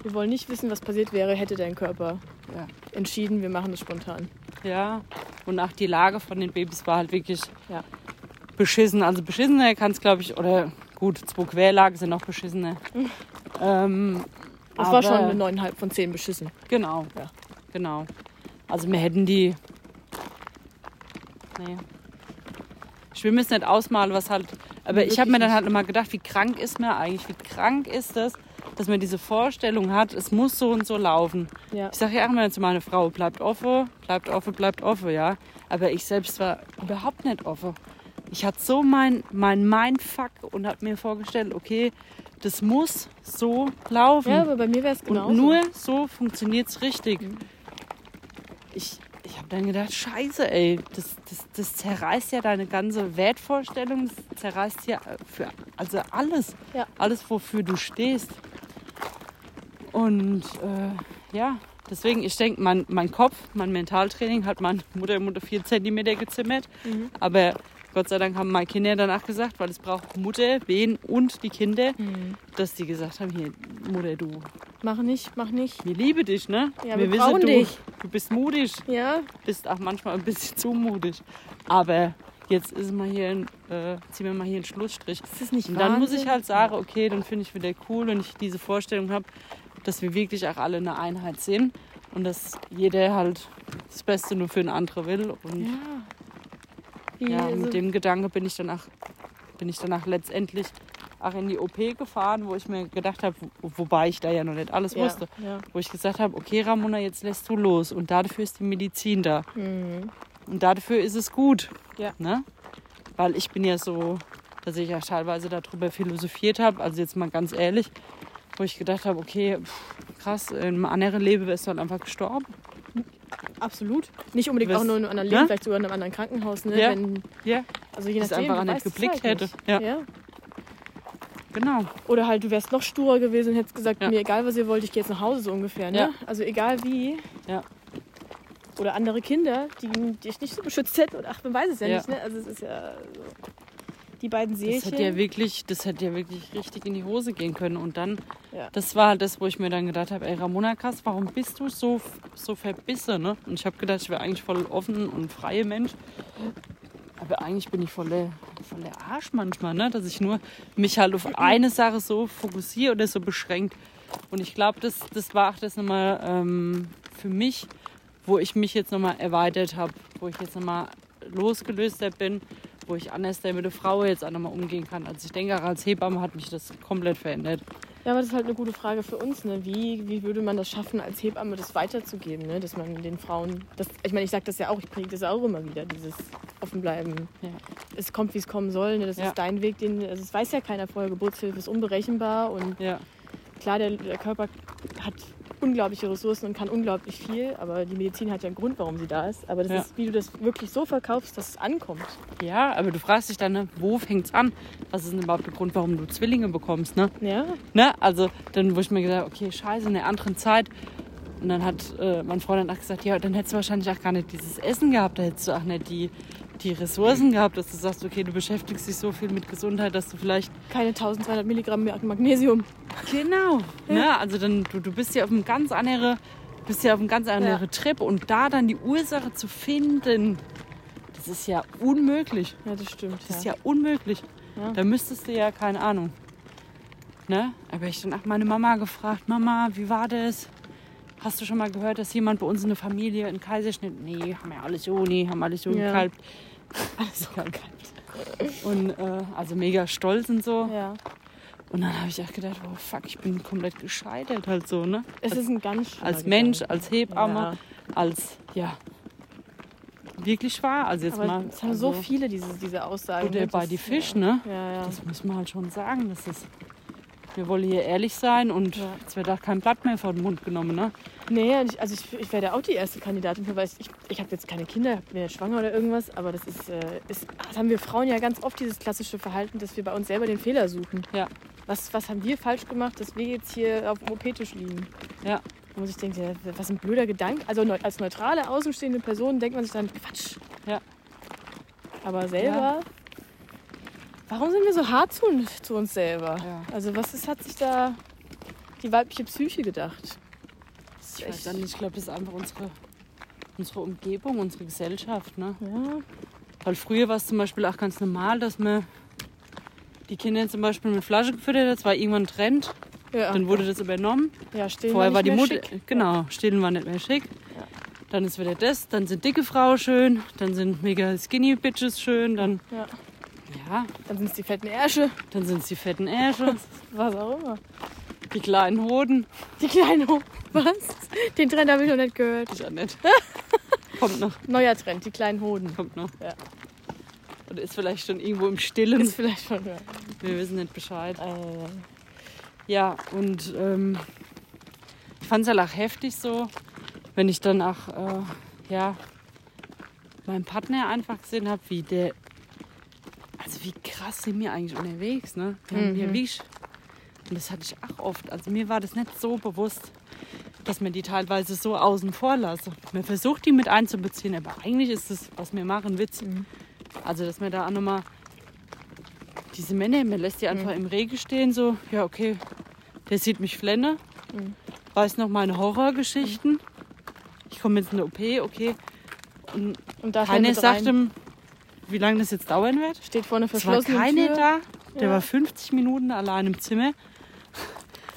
Wir wollen nicht wissen, was passiert wäre, hätte dein Körper ja, entschieden, wir machen das spontan. ja. Und auch die Lage von den Babys war halt wirklich Ja. Beschissen. Also beschissener kann es, glaube ich, oder gut, zwei Querlagen sind noch beschissener. ähm, Das aber- war schon eine 9,5 von 10 beschissen. Genau. Ja. Genau. Also wir hätten die. Nee. Ich will mir es nicht ausmalen, was halt. Aber ich habe mir dann halt immer gedacht, wie krank ist mir eigentlich? Wie krank ist das, dass man diese Vorstellung hat, es muss so und so laufen. Ja. Ich sage ja auch immer zu meiner Frau, bleibt offen, bleibt offen, bleibt offen, ja. Aber ich selbst war überhaupt nicht offen. Ich hatte so mein, mein Mindfuck und habe mir vorgestellt, okay, das muss so laufen. ja, aber bei mir wäre es genau. Und nur so funktioniert es richtig. Ich, ich habe dann gedacht, scheiße, ey, das, das, das zerreißt ja deine ganze Wertvorstellung, das zerreißt ja für also alles, Ja. alles, wofür du stehst. Und äh, ja, deswegen, ich denke, mein, mein Kopf, mein Mentaltraining hat meine Mutter Mutter vier Zentimeter gezimmert. Mhm. Aber Gott sei Dank haben meine Kinder danach gesagt, weil es braucht Mutter, Wen und die Kinder, Mhm. dass die gesagt haben, hier, Mutter, du, Mach nicht, mach nicht. wir lieben dich, ne? Ja, wir wissen, brauchen du, dich. Du bist mutig, Ja, bist auch manchmal ein bisschen zu mutig. Aber jetzt ist mal hier ein, äh, ziehen wir mal hier einen Schlussstrich. das ist nicht Und dann muss ich Wahnsinn? halt sagen, okay, dann finde ich wieder cool, wenn ich diese Vorstellung habe, dass wir wirklich auch alle eine Einheit sind und dass jeder halt das Beste nur für den anderen will. Und Ja. Wie, ja, mit dem Gedanke bin ich danach, bin ich danach letztendlich auch in die OP gefahren, wo ich mir gedacht habe, wo, wobei ich da ja noch nicht alles ja, wusste, Ja. wo ich gesagt habe, okay Ramona, jetzt lässt du los und dafür ist die Medizin da Mhm. und dafür ist es gut, Ja. ne? Weil ich bin ja so, dass ich ja teilweise darüber philosophiert habe, also jetzt mal ganz ehrlich, wo ich gedacht habe, okay, pff, krass, in einem anderen Leben wärst du halt einfach gestorben. Absolut. Nicht unbedingt Du auch nur in einem anderen Leben, ne? vielleicht sogar in einem anderen Krankenhaus. Ne? Ja. Wenn, Ja, also je nachdem, einfach es geblickt halt hätte. Ja. Ja. genau. Oder halt, du wärst noch sturer gewesen und hättest gesagt, Ja. mir egal, was ihr wollt, ich gehe jetzt nach Hause so ungefähr. Ne? Ja. Also egal wie. Ja. Oder andere Kinder, die dich nicht so beschützt hätten. Und ach, man weiß es ja, Ja. nicht. Ne? Also es ist ja so. Die beiden Das Seelchen. hätte ja wirklich, das hätte ja wirklich richtig in die Hose gehen können. Und dann, Ja. das war halt das, wo ich mir dann gedacht habe, ey Ramona krass, warum bist du so, so verbissen? Ne? Und ich habe gedacht, ich wäre eigentlich voll offen und freie Mensch. Aber eigentlich bin ich voll der, voll der Arsch manchmal, ne? dass ich nur mich halt auf eine Sache so fokussiere oder so beschränkt. Und ich glaube, das, das war auch das nochmal ähm, für mich, wo ich mich jetzt nochmal erweitert habe, wo ich jetzt nochmal losgelöster bin, wo ich anders mit der Frau jetzt auch nochmal umgehen kann. Also ich denke, als Hebamme hat mich das komplett verändert. Ja, aber das ist halt eine gute Frage für uns. Ne? Wie, wie würde man das schaffen, als Hebamme das weiterzugeben? Ne? Dass man den Frauen. Das, ich meine, ich sage das ja auch, ich predige das auch immer wieder, dieses Offenbleiben. Ja. Es kommt, wie es kommen soll. Ne? Das Ja. ist dein Weg, den. Also, es weiß ja keiner vorher. Geburtshilfe ist unberechenbar und Ja, klar, der, der Körper hat unglaubliche Ressourcen und kann unglaublich viel, aber die Medizin hat ja einen Grund, warum sie da ist. Aber das Ja. ist, wie du das wirklich so verkaufst, dass es ankommt. ja aber du fragst dich dann, ne, wo fängt's an? Was ist denn überhaupt der Grund, warum du Zwillinge bekommst? Ne? Ja, Ne? Also dann, wo ich mir gedacht okay, scheiße, in einer anderen Zeit. Und dann hat äh, mein Freund dann auch gesagt, ja, dann hättest du wahrscheinlich auch gar nicht dieses Essen gehabt, da hättest du auch nicht die, die Ressourcen gehabt, dass du sagst, okay, du beschäftigst dich so viel mit Gesundheit, dass du vielleicht keine 1200 Milligramm Magnesium. Genau. Ne? Also dann, du, du bist ja auf einem ganz anderen, bist ja auf einem ganz anderen Ja. Trip und da dann die Ursache zu finden, das ist ja unmöglich. Ja, das stimmt. Das ist ja unmöglich. Ja. Da müsstest du ja, keine Ahnung. Ne? Aber ich dann auch meine Mama gefragt, Mama, wie war das? Hast du schon mal gehört, dass jemand bei uns in der Familie einen Kaiserschnitt? Nee, haben ja alles so, nee, haben alles so Ja. gekalbt. Alles gekalbt. Und äh, also mega stolz und so. ja. Und dann habe ich auch gedacht, oh fuck, ich bin komplett gescheitert halt so, ne? Es ist ein ganz Als Mensch, Gedanke. als Hebamme, Ja. als, ja, wirklich wahr. Also jetzt Aber mal, es haben also, so viele diese, diese Aussagen. oder ne? bei die Fisch, ne? Ja, ja. Das muss man halt schon sagen, das ist, wir wollen hier ehrlich sein und Ja. es wird auch kein Blatt mehr vor den Mund genommen. Ne? Nee, ich, also ich, ich wäre da auch die erste Kandidatin für, weil ich, ich habe jetzt keine Kinder, bin nicht schwanger oder irgendwas, aber das ist, äh, ist, das haben wir Frauen ja ganz oft dieses klassische Verhalten, dass wir bei uns selber den Fehler suchen. Ja. Was, was haben wir falsch gemacht, dass wir jetzt hier auf dem OP-Tisch liegen? Ja. Da muss ich denken, ja, was ein blöder Gedanke. Also als neutrale, außenstehende Person denkt man sich dann, Quatsch. Ja. Aber selber, warum sind wir so hart zu, zu uns selber? Ja. Also was ist, hat sich da die weibliche Psyche gedacht? Ich weiß auch nicht, ich glaube, das ist einfach unsere, unsere Umgebung, unsere Gesellschaft. Ne? Ja, Weil früher war es zum Beispiel auch ganz normal, dass man die Kinder zum Beispiel mit Flasche gefüttert hat. Das war irgendwann ein Trend. ja. Dann wurde das übernommen. ja stillen Vorher nicht war die Mutter. schick. Genau, stillen war nicht mehr schick. Ja. Dann ist wieder das. Dann sind dicke Frauen schön. Dann sind mega skinny Bitches schön. Dann, Ja. ja, Dann sind es die fetten Ärsche, dann sind es die fetten Ärsche, was auch immer. die kleinen Hoden. Die kleinen Ho Was? Den Trend habe ich noch nicht gehört. Ich auch nicht. kommt noch, Neuer Trend, die kleinen Hoden. kommt noch. Ja. Oder ist vielleicht schon irgendwo im Stillen. Ist vielleicht schon. Ja. Wir wissen nicht Bescheid. Äh, Ja, und ähm, ich fand es halt auch heftig so, wenn ich dann auch, äh, ja, meinen Partner einfach gesehen habe, wie der, wie krass sind wir eigentlich unterwegs, ne? Wir haben hier Mhm. wirklich, und das hatte ich auch oft, also mir war das nicht so bewusst, dass man die teilweise so außen vor lasse. Man versucht die mit einzubeziehen, aber eigentlich ist das, was wir machen, Witz. Mhm. Also, dass man da auch nochmal diese Männer, man lässt die einfach im Regen stehen, so, ja, okay, der sieht mich flenne, Mhm. weiß noch meine Horrorgeschichten. Ich komme jetzt in eine OP, okay. Und und da keiner mit sagt rein. ihm, wie lange das jetzt dauern wird. Steht vor einer Es war verschlossenen keiner Tür. da. Der Ja. war 50 Minuten allein im Zimmer.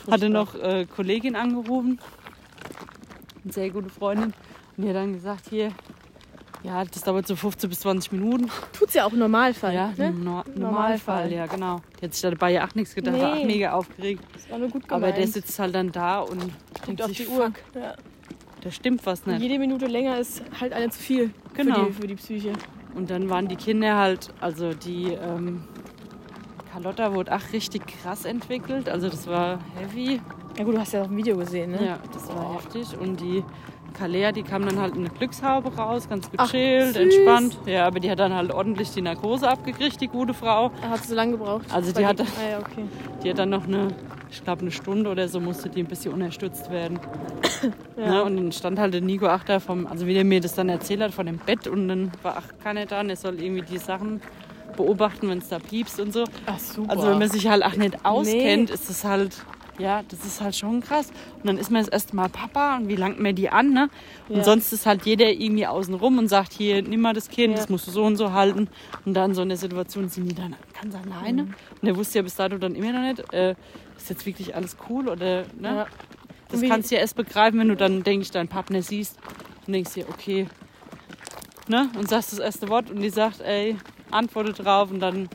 Hatte noch äh, Kollegin angerufen, eine sehr gute Freundin. Und die hat dann gesagt, hier, ja, das dauert so 15 bis 20 Minuten. Tut's ja auch im Normalfall. Ja, ne? im Nor Normalfall. Normalfall, ja, genau. Die hat sich dabei ja auch nichts gedacht, war auch Nee. mega aufgeregt. Das war nur gut Aber gemeint. der sitzt halt dann da und Guckt denkt auf sich, die Uhr. fuck, Ja. da stimmt was nicht. Jede Minute länger ist halt eine zu viel Genau. für, die, für die Psyche. Und dann waren die Kinder halt, also die ähm, Carlotta wurde auch richtig krass entwickelt. Also das war heavy. Ja gut, du hast ja auch ein Video gesehen, ne? Ja, das war heftig. Und die Kalea, die kam dann halt in eine Glückshaube raus, ganz Ach, gechillt, süß. entspannt. Ja, aber die hat dann halt ordentlich die Narkose abgekriegt, die gute Frau. Hat so lange gebraucht. Also Bei die hatte- Ah ja, okay. Die hat dann noch eine, ich glaube eine Stunde oder so musste die ein bisschen unterstützt werden. Ja. Ne, und dann stand halt der Nico da vom, also wie der mir das dann erzählt hat, von dem Bett und dann war ach keiner da und er soll irgendwie die Sachen beobachten, wenn es da piepst und so. Ach super. Also wenn man sich halt auch nicht auskennt, ist das halt, ja, das ist halt schon krass. Und dann ist man das erste Mal Papa und wie langt man die an, ne? Und Ja. sonst ist halt jeder irgendwie außen rum und sagt, hier, nimm mal das Kind, Ja. das musst du so und so halten. Und dann so in der Situation sind die dann ganz alleine. Mhm. Und er wusste ja bis dato dann immer noch nicht, äh, ist jetzt wirklich alles cool oder, ne? Ja. Das Wie- kannst du ja erst begreifen, wenn du dann, denke ich, deinen Partner siehst und denkst dir, okay, ne? Und sagst das erste Wort und die sagt, ey, antworte drauf und dann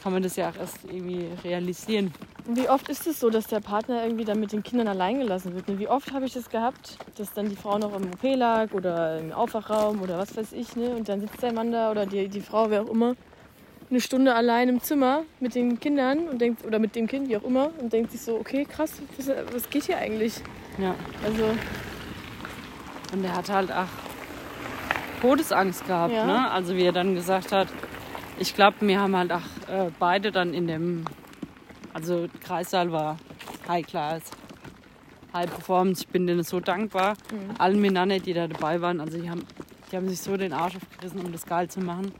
kann man das ja auch erst irgendwie realisieren. Wie oft ist es so, dass der Partner irgendwie dann mit den Kindern allein gelassen wird? ne? Wie oft habe ich das gehabt, dass dann die Frau noch im OP lag oder im Aufwachraum oder was weiß ich, ne? Und dann sitzt der Mann da oder die, die Frau, wer auch immer, eine Stunde allein im Zimmer mit den Kindern und denkt, oder mit dem Kind, wie auch immer, und denkt sich so, okay, krass, was, was geht hier eigentlich? Ja. Also, Und er hat halt auch Todesangst gehabt, Ja. ne? Also wie er dann gesagt hat, ich glaube, wir haben halt auch äh, beide dann in dem, also Kreissaal war High Class, High Performance. Ich bin denen so dankbar, Mhm. allen Männern, die da dabei waren. Also die haben, die haben sich so den Arsch aufgerissen, um das geil zu machen.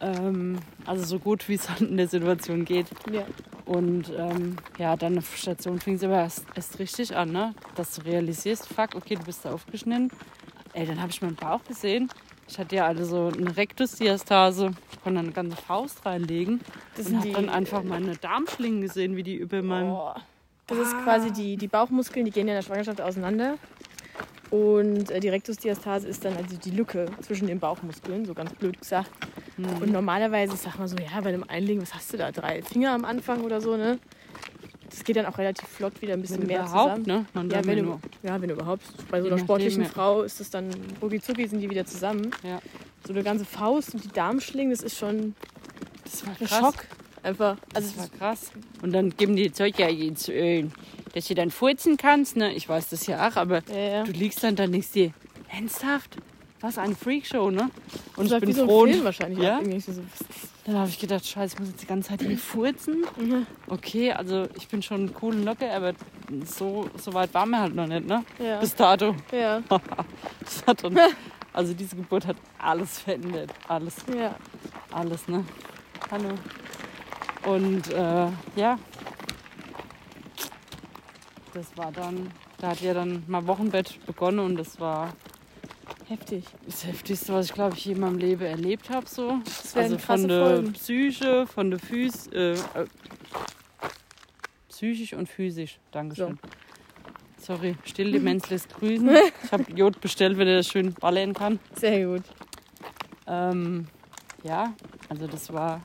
Ähm, also so gut, wie es halt in der Situation geht. ja. Und ähm, ja, dann auf Station fing es aber erst, erst richtig an, ne? dass du realisierst, fuck, okay, du bist da aufgeschnitten. Ey, dann habe ich meinen Bauch gesehen. Ich hatte ja also so eine Rektusdiastase, konnte eine ganze Faust reinlegen Das und sind habe dann einfach meine Darmschlingen gesehen, wie die über meinem... Oh. Das ist quasi die, die Bauchmuskeln, die gehen ja in der Schwangerschaft auseinander. Und äh, die Rektusdiastase ist dann also die Lücke zwischen den Bauchmuskeln, so ganz blöd gesagt. Mhm. Und normalerweise, sag mal so, ja, bei einem Einlegen, was hast du da? Drei Finger am Anfang oder so, ne? Das geht dann auch relativ flott wieder ein bisschen Wenn mehr überhaupt, zusammen. ne? Man Ja wenn, nur, ja, wenn überhaupt. Bei so einer sportlichen. Frau ist es dann, rucki sind die wieder zusammen. ja, So eine ganze Faust und die Darmschlingen, das ist schon das war ein. Schock. Einfach. Also, Das war krass. Und dann geben die Zeug ja jetzt, äh, dass du dann furzen kannst. Ne? Ich weiß das ja auch, aber ja, ja. du liegst dann da und denkst dir, ernsthaft? Was eine Freakshow, ne? Und ich war bin so froh. Film wahrscheinlich. Ja? so, Dann habe ich gedacht, scheiße, ich muss jetzt die ganze Zeit hier furzen. Mhm. Okay, also ich bin schon cool und locker, aber so, so weit waren wir halt noch nicht, ne? Ja. Bis dato. ja. Das hat dann, also diese Geburt hat alles verändert. Alles, Ja. alles, ne? Hallo. Und äh, ja, das war dann, da hat ja dann mal Wochenbett begonnen und das war Heftig. das Heftigste, was ich glaube ich je in meinem Leben erlebt habe. So. Also von der Folgen. Psyche, von der Phys äh, äh, psychisch und physisch. Dankeschön. Sorry, Stilldemenz lässt grüßen. Ich habe Jod bestellt, wenn er das schön ballern kann. Sehr gut. Ähm, ja, also das war,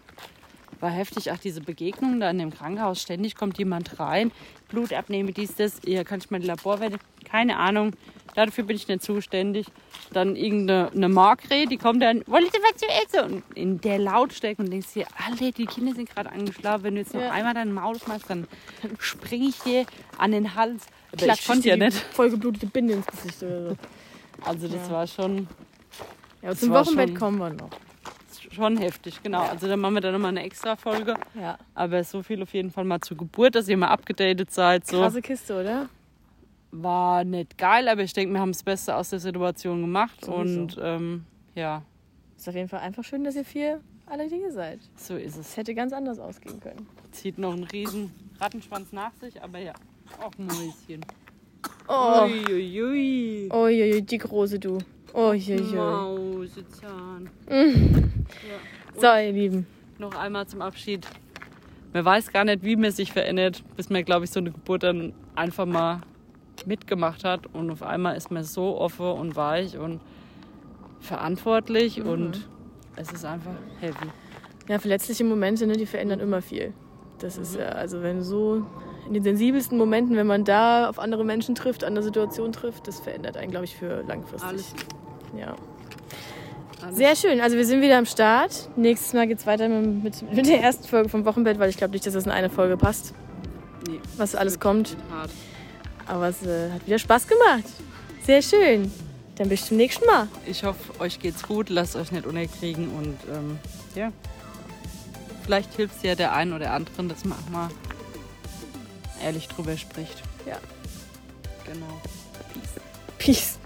war heftig. Ach, diese Begegnung da in dem Krankenhaus. Ständig kommt jemand rein, Blut abnehmen, dies, das. Hier kann ich mal die Laborwerte. Keine Ahnung. Dafür bin ich nicht zuständig. Dann irgendeine eine Margret, die kommt dann, wollt ihr was zu essen? Und in der Lautstärke und denkst dir, alle, die Kinder sind gerade angeschlafen. Wenn du jetzt noch Ja. einmal deinen Maul machst, dann springe ich dir an den Hals. Aber Klatscht ich konnte ja nicht. Vollgeblutete Binde ins Gesicht oder so. Also das Ja. war schon, Ja, zum Wochenbett kommen wir noch. Schon heftig, genau. Ja. Also dann machen wir dann nochmal eine extra Folge. Ja. Aber so viel auf jeden Fall mal zur Geburt, dass ihr mal abgedatet seid. So. Krasse Kiste, oder? War nicht geil, aber ich denke, wir haben das Beste aus der Situation gemacht. Sowieso. Und ähm, ja, Ist auf jeden Fall einfach schön, dass ihr vier alle Dinge seid. so ist es. Es hätte ganz anders ausgehen können. Zieht noch einen riesen Rattenschwanz nach sich, aber ja, auch ein Mäuschen. Oh, Uiuiui. Uiuiui, die große du. Uiuiui. Mausezahn. So, ihr Lieben. Noch einmal zum Abschied. Man weiß gar nicht, wie man sich verändert, bis man, glaube ich, so eine Geburt dann einfach mal mitgemacht hat. Und auf einmal ist man so offen und weich und verantwortlich und es ist einfach heavy. Ja, verletzliche Momente, ne, die verändern immer viel. Das ist ja, also wenn so in den sensibelsten Momenten, wenn man da auf andere Menschen trifft, an der Situation trifft, das verändert einen, glaube ich, für langfristig. Alles. Ja. Sehr schön. Also wir sind wieder am Start. Nächstes Mal geht es weiter mit, mit, der ersten Folge vom Wochenbett, weil ich glaube nicht, dass das in eine Folge passt, Nee, was alles kommt. Aber es äh, hat wieder Spaß gemacht. Sehr schön. Dann bis zum nächsten Mal. Ich hoffe, euch geht's gut, lasst euch nicht unerkriegen und ähm, ja. Vielleicht hilft es ja der einen oder anderen, dass man auch mal ehrlich drüber spricht. Ja. Genau. Peace.